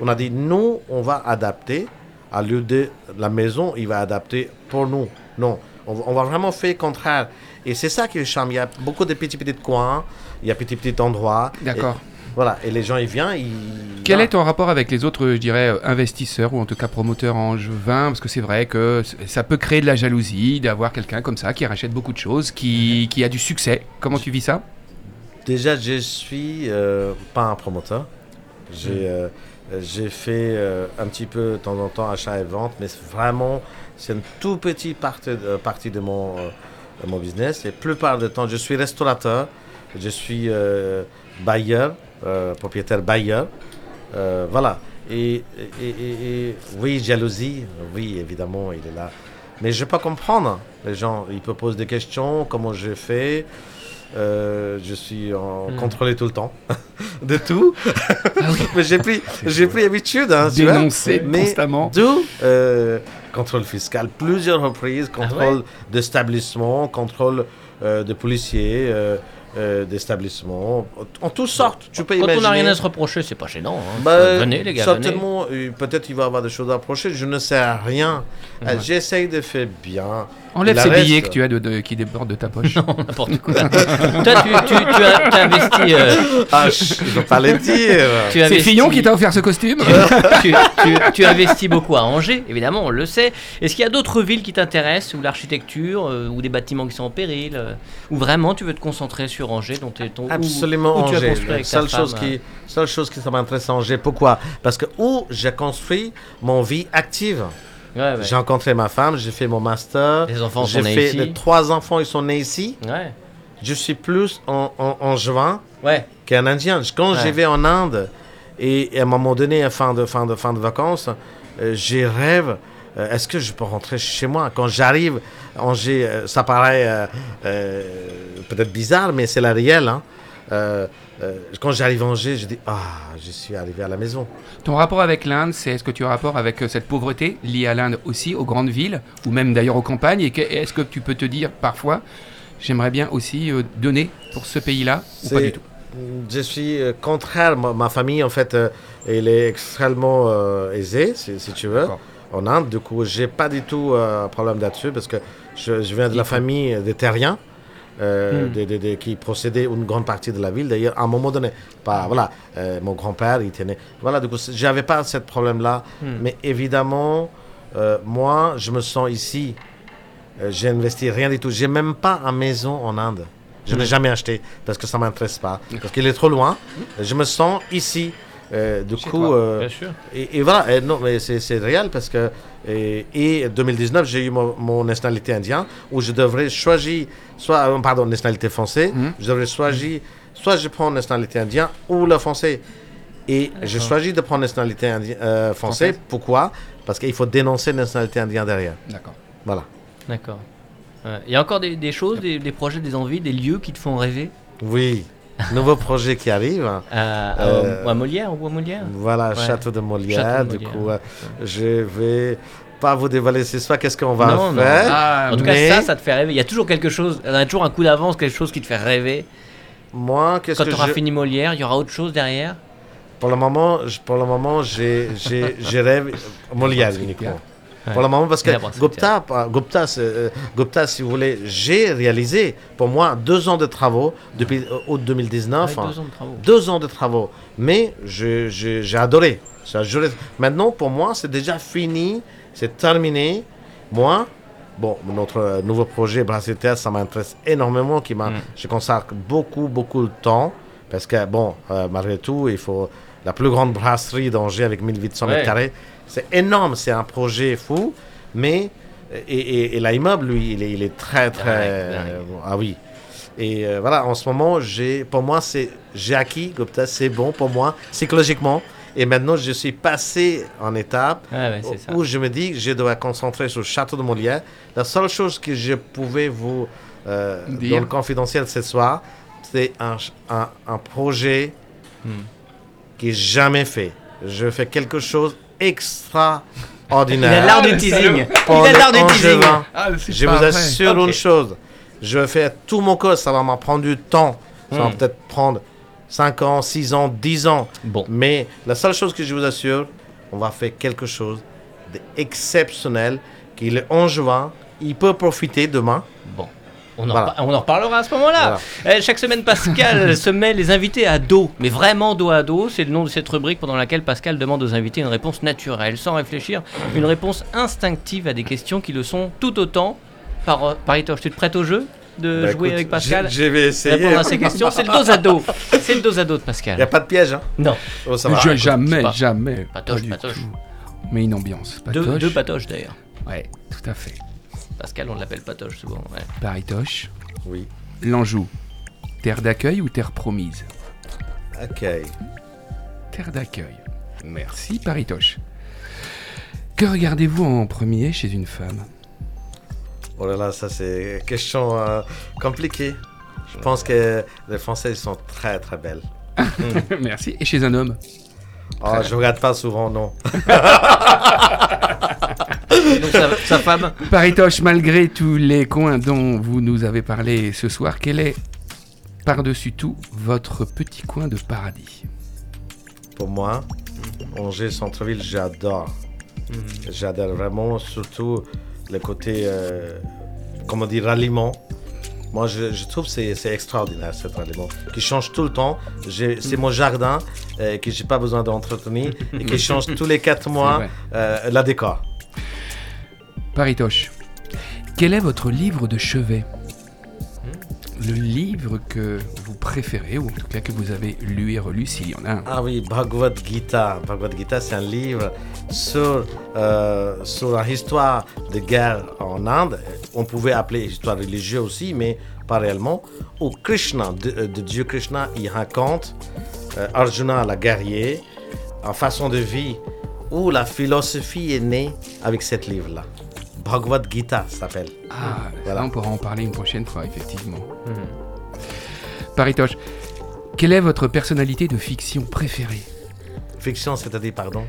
On a dit, nous, on va adapter. À lieu de la maison, il va adapter pour nous. Non. On, va vraiment faire le contraire. Et c'est ça qui est charme. Il y a beaucoup de petits petits coins, il y a petits petits endroits. D'accord. Voilà, et les gens ils viennent, ils. Quel est ton rapport avec les autres, je dirais, euh, investisseurs ou en tout cas promoteurs en jeu Parce que c'est vrai que ça peut créer de la jalousie d'avoir quelqu'un comme ça qui rachète beaucoup de choses, qui, qui a du succès. Comment tu vis ça? Déjà, je suis euh, pas un promoteur. J'ai euh, j'ai fait euh, un petit peu de temps en temps achat et vente, mais vraiment, c'est une toute petite partie, euh, partie de, mon, euh, de mon business. Et plupart du temps, je suis restaurateur, je suis euh, bailleur, euh, propriétaire bailleur. Euh, voilà. Et, et- et- et oui, jalousie, oui, évidemment, il est là. Mais je peux comprendre. Les gens, ils peuvent poser des questions, comment j'ai fait. Euh, je suis en Hmm. contrôlé tout le temps *laughs* de tout. *laughs* Mais j'ai pris, j'ai pris habitude. Hein, tu vois. Dénoncer constamment. D'où euh, contrôle fiscal, plusieurs reprises, Ah contrôle d'établissement, contrôle euh, de policiers, euh, d'établissements, en toutes sortes. Tu peux Quand imaginer. on n'a rien à se reprocher, c'est pas gênant. hein. Bah, venez les gars, certainement, euh, peut-être il va avoir des choses à approcher. Je ne sais rien. Ouais. J'essaye de faire bien. Enlève ces billets que tu as de, de- qui débordent de ta poche. *laughs* N'importe quoi. Toi, tu, tu, tu as, investi. euh, Ah, il ne pas le dire. tu as C'est investi- Fillon qui t'a offert ce costume tu, tu- tu investis beaucoup à Angers, évidemment, on le sait. Est-ce qu'il y a d'autres villes qui t'intéressent, ou l'architecture, euh, ou des bâtiments qui sont en péril, euh, ou vraiment tu veux te concentrer sur Angers, dont t'es ton, où- Absolument, où, tu as Angers. construit La avec ta seule chose, femme, euh, qui, seule chose qui ça m'intéresse à Angers. Pourquoi? Parce que où j'ai construit mon vie active. Ouais, ouais. J'ai rencontré ma femme, j'ai fait mon master. Les enfants sont nés fait ici. les trois enfants, ils sont nés ici. Ouais. Je suis plus en, en, en juin Ouais. qu'un Indien. Quand j'y vais en Inde et, et à un moment donné, à fin de fin de fin de vacances, euh, j'ai rêve. euh, Est-ce que je peux rentrer chez moi? Quand j'arrive, euh, ça paraît euh, peut-être bizarre, mais c'est la réelle. hein. Euh, quand j'arrive à Angers, je dis ah, je suis arrivé à la maison. Ton rapport avec l'Inde, c'est est-ce que tu as rapport avec euh, cette pauvreté liée à l'Inde aussi, aux grandes villes, ou même d'ailleurs aux campagnes? Et est-ce que tu peux te dire parfois, j'aimerais bien aussi euh, donner pour ce pays-là, ou pas du tout? Je suis contraire. Ma, ma famille, en fait, elle est extrêmement aisée, si, si tu veux, en Inde. Du coup, j'ai pas du tout euh, problème là-dessus parce que je, je viens de la famille des terriens. Euh, Hmm. des- qui possédaient une grande partie de la ville. D'ailleurs à un moment donné pas voilà euh, mon grand-père il tenait voilà du coup j'avais pas ce problème là Hmm. mais évidemment euh, moi je me sens ici j'ai investi rien du tout. J'ai même pas une maison en Inde. Je n'ai jamais acheté parce que ça m'intéresse pas. Parce qu'il est trop loin. Je me sens ici. Euh, du Chez coup toi, euh, Bien sûr. et, et voilà, et non, mais c'est c'est réel parce que. Et, et 2019, j'ai eu mon, mon nationalité indienne où je devrais choisir, soit, euh, pardon, nationalité française, je devrais choisir, soit je prends nationalité indienne ou le français. Et j'ai choisi de prendre nationalité euh, français. Française. Pourquoi? Parce qu'il faut dénoncer la nationalité indienne derrière. D'accord. Voilà. D'accord. Ouais. Il y a encore des, des choses, des, des projets, des envies, des lieux qui te font rêver? Oui. *laughs* Nouveau projet qui arrive. à, à- Euh, ou à Molière ou à Molière? Voilà, Ouais. Château de Molière. Château de Du coup, euh, je vais pas vous dévoiler ce soir qu'est-ce qu'on va Non, non. faire. Ah, En tout mais- cas, ça, ça te fait rêver. Il y a toujours quelque chose, il y a toujours un coup d'avance, quelque chose qui te fait rêver. Moi, qu'est-ce Quand que tu auras je... fini Molière, il y aura autre chose derrière? Pour le moment, pour le moment, j'ai, j'ai, je rêve Molière uniquement. Pour le moment, parce que Gupta, pas- Gupta, euh, Gupta, si vous voulez, j'ai réalisé pour moi deux ans de travaux depuis euh, août 2019. Avec hein. deux ans de travaux. Deux ans de travaux. Mais j'ai adoré. Maintenant, pour moi, c'est déjà fini. C'est terminé. Moi, bon, notre euh, nouveau projet Brasserie Terre, ça m'intéresse énormément. Qui m'a, Mm. Je consacre beaucoup, beaucoup de temps. Parce que, bon, euh, malgré tout, il faut la plus grande brasserie d'Angers avec 1800 Ouais. mètres carrés. C'est énorme. C'est un projet fou. Mais, et, et, et l'immeuble, lui, il est, il est très, très. Dingue, dingue. euh, ah oui. Et euh, voilà, en ce moment, j'ai, pour moi, c'est, j'ai acquis Gupta, c'est bon pour moi, psychologiquement. Et maintenant, je suis passé en étape ouais, ça. où je me dis que je dois concentrer sur le château de Molière. La seule chose que je pouvais vous euh, Dire. dans le confidentiel ce soir, c'est un, un projet Hmm. qui n'est jamais fait. Je fais quelque chose Il a extraordinaire. l'art du teasing. Il a l'art du teasing. Ah, Je vous assure une chose. Je vais faire tout mon corps. Ça va m'en prendre du temps. Ça va Hmm. peut-être prendre 5 ans, 6 ans, 10 ans. Bon. Mais la seule chose que je vous assure, on va faire quelque chose d'exceptionnel. Qu'il est en juin. Il peut profiter demain. Bon. On en, Voilà. repa- on en reparlera à ce moment-là. Euh, chaque semaine, Pascal *laughs* se met les invités à dos, mais vraiment dos à dos. C'est le nom de cette rubrique pendant laquelle Pascal demande aux invités une réponse naturelle, sans réfléchir, une réponse instinctive à des questions qui le sont tout autant. Par, Paritoche, tu te prêtes au jeu de Bah, jouer écoute, avec Pascal Je, vais essayer. Répondre à ces questions, c'est le dos à dos. C'est le dos à dos de Il n'y a Pascal. pas de piège, hein Non, Oh, ça va. Je- jamais, pas- jamais. Patoche, pas patoche. Mais une ambiance. deux, Patoche. deux patoches d'ailleurs. Ouais, tout à fait. Pascal, on l'appelle patoche souvent. ouais. Paritoche. Oui. L'Anjou. Terre d'accueil ou terre promise? Ok. Terre d'accueil. Merci, Paritoche. Que regardez-vous en premier chez une femme? Oh là là, ça c'est une question euh, compliquée. Je pense que les Françaises sont très très belles. *laughs* Merci. Et chez un homme? Oh, je regarde pas souvent, non. *laughs* Et donc sa, sa femme Paritoche, malgré tous les coins dont vous nous avez parlé ce soir, quel est, par-dessus tout, votre petit coin de paradis? Pour moi, Angers centre-ville, j'adore. J'adore vraiment, surtout le côté, euh, comment dire, ralliement. Moi, je, je trouve que c'est extraordinaire, cet ralliement, qui change tout le temps. J'ai- C'est mon jardin, euh, que j'ai pas besoin d'entretenir, et qui *laughs* change tous les quatre mois euh, la décor. Paritoche, quel est votre livre de chevet Le livre que vous préférez, ou en tout cas que vous avez lu et relu, s'il y en a un. Ah oui, Bhagavad Gita. Bhagavad Gita, c'est un livre sur, euh, sur une histoire de guerre en Inde. On pouvait appeler histoire religieuse aussi, mais pas réellement. Où Krishna, de, euh, de Dieu Krishna, il raconte euh, Arjuna, la guerrier, en façon de vie, où la philosophie est née avec ce livre-là. Bhagavad Gita s'appelle. Ah, Voilà. on pourra en parler une prochaine fois, effectivement. Paritoche, quelle est votre personnalité de fiction préférée? Fiction, c'est-à-dire, pardon?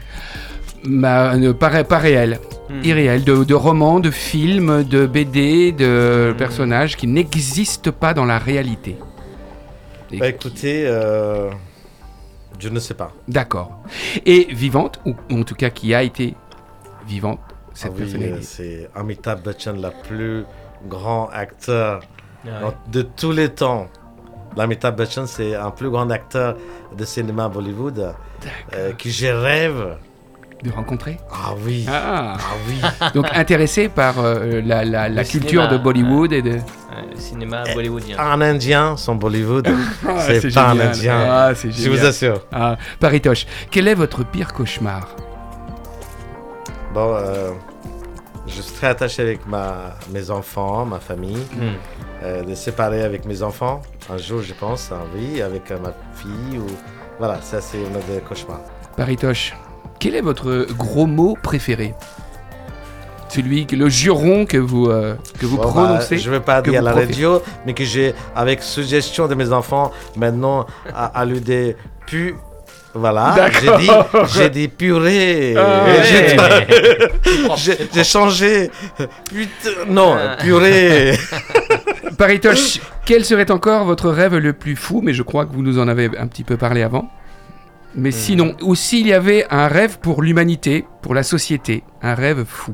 Ma- ne, pas, ré- pas réel, irréel, de, de romans, de films, de BD, de personnages qui n'existent pas dans la réalité. Bah, écoutez, euh, je ne sais pas. D'accord. Et vivante, ou en tout cas qui a été vivante, cette Ah oui, personnalité. c'est Amitabh Bachchan, le plus grand acteur de tous les temps. L'Amitabh Bachchan, c'est un plus grand acteur de cinéma Bollywood euh, qui je rêve. De rencontrer Ah oui, Ah ah oui. *laughs* Donc intéressé par euh, la, la- culture cinéma, de Bollywood et de... Le cinéma bollywoodien. Un Indien, son Bollywood, *laughs* Ah, c'est pas un. Indien. Ah, c'est je vous assure. Ah, Paritoche, quel est votre pire cauchemar? Bon, euh, je suis très attaché avec ma, mes enfants, ma famille. Hmm. euh, de séparer avec mes enfants. Un jour, je pense, hein, oui, avec euh, ma fille. Ou... Voilà, ça, c'est un des cauchemars. Paritoche, quel est votre gros mot préféré? Celui, que- le juron que vous, euh, que vous Bon, bah, prononcez je ne veux pas dire à la proférez. radio, mais que j'ai, avec suggestion de mes enfants, maintenant, à, à lui des pu. Voilà, j'ai dit, j'ai dit purée. Ah, J'ai- Ouais. *laughs* j'ai, j'ai changé. Putain, non, Ah. purée. *laughs* Paritoche, quel serait encore votre rêve le plus fou Mais je crois que vous nous en avez un petit peu parlé avant. Mais sinon, ou s'il y avait un rêve pour l'humanité, pour la société, un rêve fou.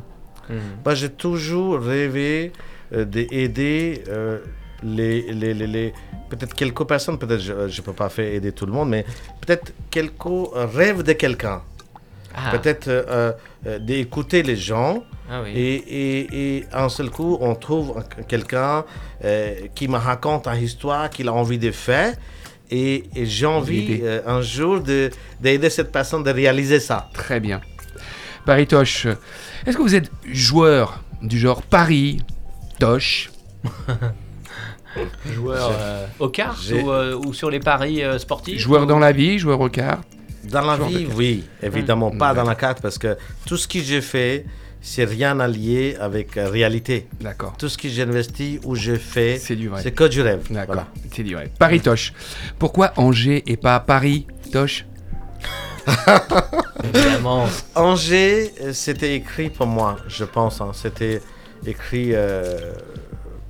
Hmm. Bah, j'ai toujours rêvé euh, d'aider euh, les, les, les, les- peut-être quelques personnes, peut-être je ne peux pas faire aider tout le monde, mais peut-être quelques rêves de quelqu'un. Ah, Peut-être euh, euh, d'écouter les gens ah oui. et, et, et un seul coup, on trouve un- quelqu'un euh, qui me raconte une histoire qu'il a envie de faire. Et, et j'ai envie euh, un jour de- d'aider cette personne de réaliser ça. Très bien. Paritoche, est-ce que vous êtes joueur du genre Paris, Toche? *laughs* Joueur euh, au kart j'ai- ou, euh, ou sur les paris euh, sportifs Joueur dans la vie, joueur au quart Dans la vie, cartes. oui, évidemment, Mmh. pas dans la carte parce que tout ce que j'ai fait, c'est rien à lier avec la réalité. D'accord. Tout ce que j'investis ou je fais, C'est du vrai. c'est que du rêve. D'accord. Voilà. C'est du vrai. Paris Toche. Pourquoi Angers et pas Paris Toche *laughs* Évidemment. Angers, euh, c'était écrit pour moi, je pense. hein. C'était écrit euh,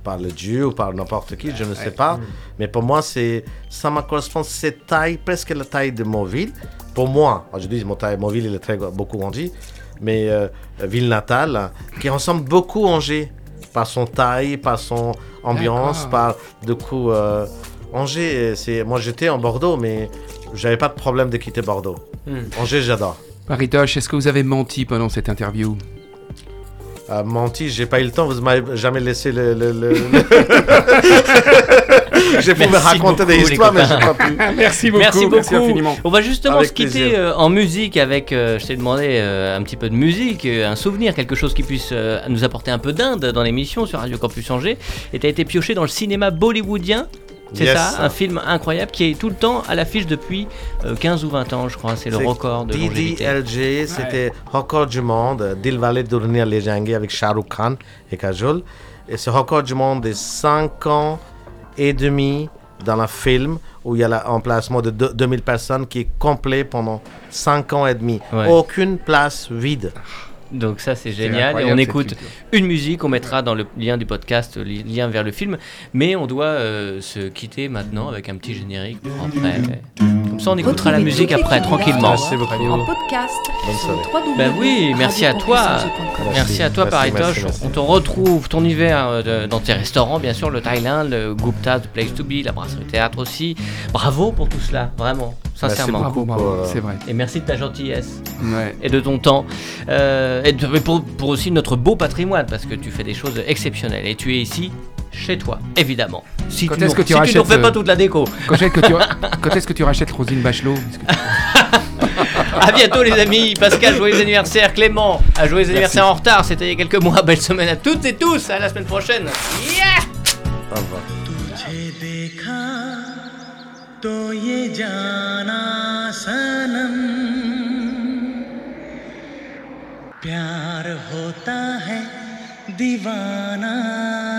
par le Dieu ou par n'importe qui, je ne sais pas. Mais pour moi, c'est ça me correspond cette taille, presque la taille de mon ville. Pour moi, je dis mon taille, mon ville, il est très beaucoup grandi, mais euh, ville natale, qui ressemble beaucoup à Angers par son taille, par son ambiance, par du coup euh, Angers. C'est moi j'étais en Bordeaux, mais j'avais pas de problème de quitter Bordeaux. Hmm. Angers, j'adore. Maritoche, est-ce que vous avez menti pendant cette interview? Euh, menti, j'ai pas eu le temps, vous m'avez jamais laissé le. le, le- *laughs* *laughs* j'ai pu me raconter des beaucoup, histoires, mais j'ai pas pu. *laughs* Merci beaucoup. Merci beaucoup. infiniment. On va justement Avec se quitter euh, en musique avec, euh, je t'ai demandé euh, un petit peu de musique, euh, un souvenir, quelque chose qui puisse euh, nous apporter un peu d'Inde dans l'émission sur Radio Campus Angers. Et tu as été pioché dans le cinéma bollywoodien. C'est Yes. ça, un film incroyable qui est tout le temps à l'affiche depuis euh, 15 ou 20 ans, je crois. C'est le record de longévité. DDLG, c'était record du monde, Dilwale Durnia Lejangi avec Shah Rukh Khan et Kajol. Et ce record du monde est 5 ans et demi dans le film où il y a l'emplacement de deux- 2000 personnes qui est complet pendant 5 ans et demi. Ouais. Aucune place vide. Donc ça c'est génial. Et on écoute culture. une musique, on mettra dans le lien du podcast le li- lien vers le film. Mais on doit euh, se quitter maintenant avec un petit générique après. Comme ça on écoutera la musique après, tranquillement. Merci beaucoup. En podcast. Ben oui, merci à toi. Merci à toi, Paritoche. On te retrouve ton hiver euh, dans tes restaurants, bien sûr, le Thaïlande, le Gupta, The Place to Be, la brasserie théâtre aussi. Bravo pour tout cela, vraiment, sincèrement. Pour, euh, c'est vrai. Et merci de ta gentillesse Ouais. et de ton temps. Euh, et de- mais pour, pour aussi notre beau patrimoine, parce que tu fais des choses exceptionnelles. Et tu es ici, chez toi, évidemment. Si Quand tu est-ce nous- que tu si tu rachètes, ne refais pas euh, toute la déco. Quand est-ce que tu, *laughs* quand est-ce que tu rachètes Rosine Bachelot? À bientôt les amis. Pascal, joyeux anniversaire. Clément, à joyeux anniversaire en retard. C'était il y a quelques mois. Belle semaine à toutes et tous. À la semaine prochaine. Yeah Au revoir. तो ये जाना सनम। प्यार होता है दीवाना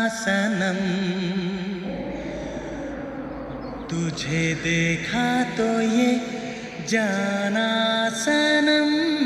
सनम। तुझे देखा तो ये जाना सनम।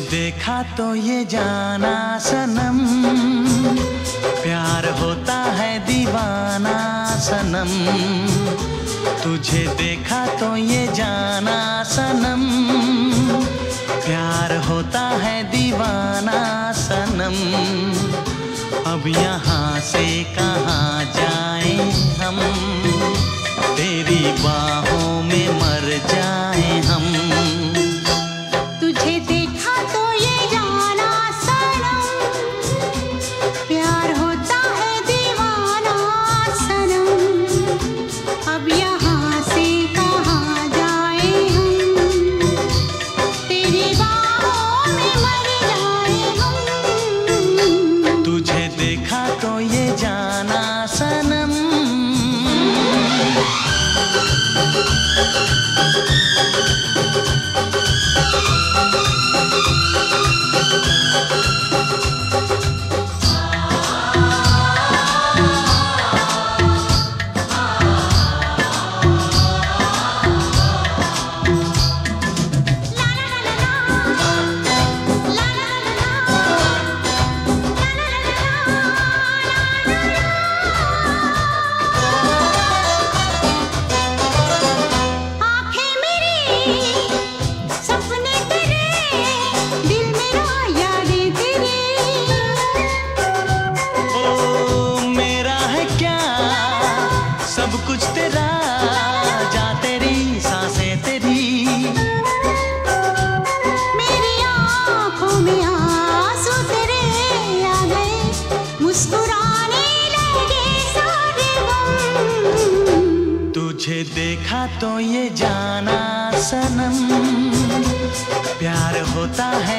देखा तो ये जाना सनम। प्यार होता है दीवाना सनम। तुझे देखा तो ये जाना सनम। प्यार होता है दीवाना सनम। अब यहाँ से कहाँ जाए हम? तेरी बाहों में मर जाए। होता है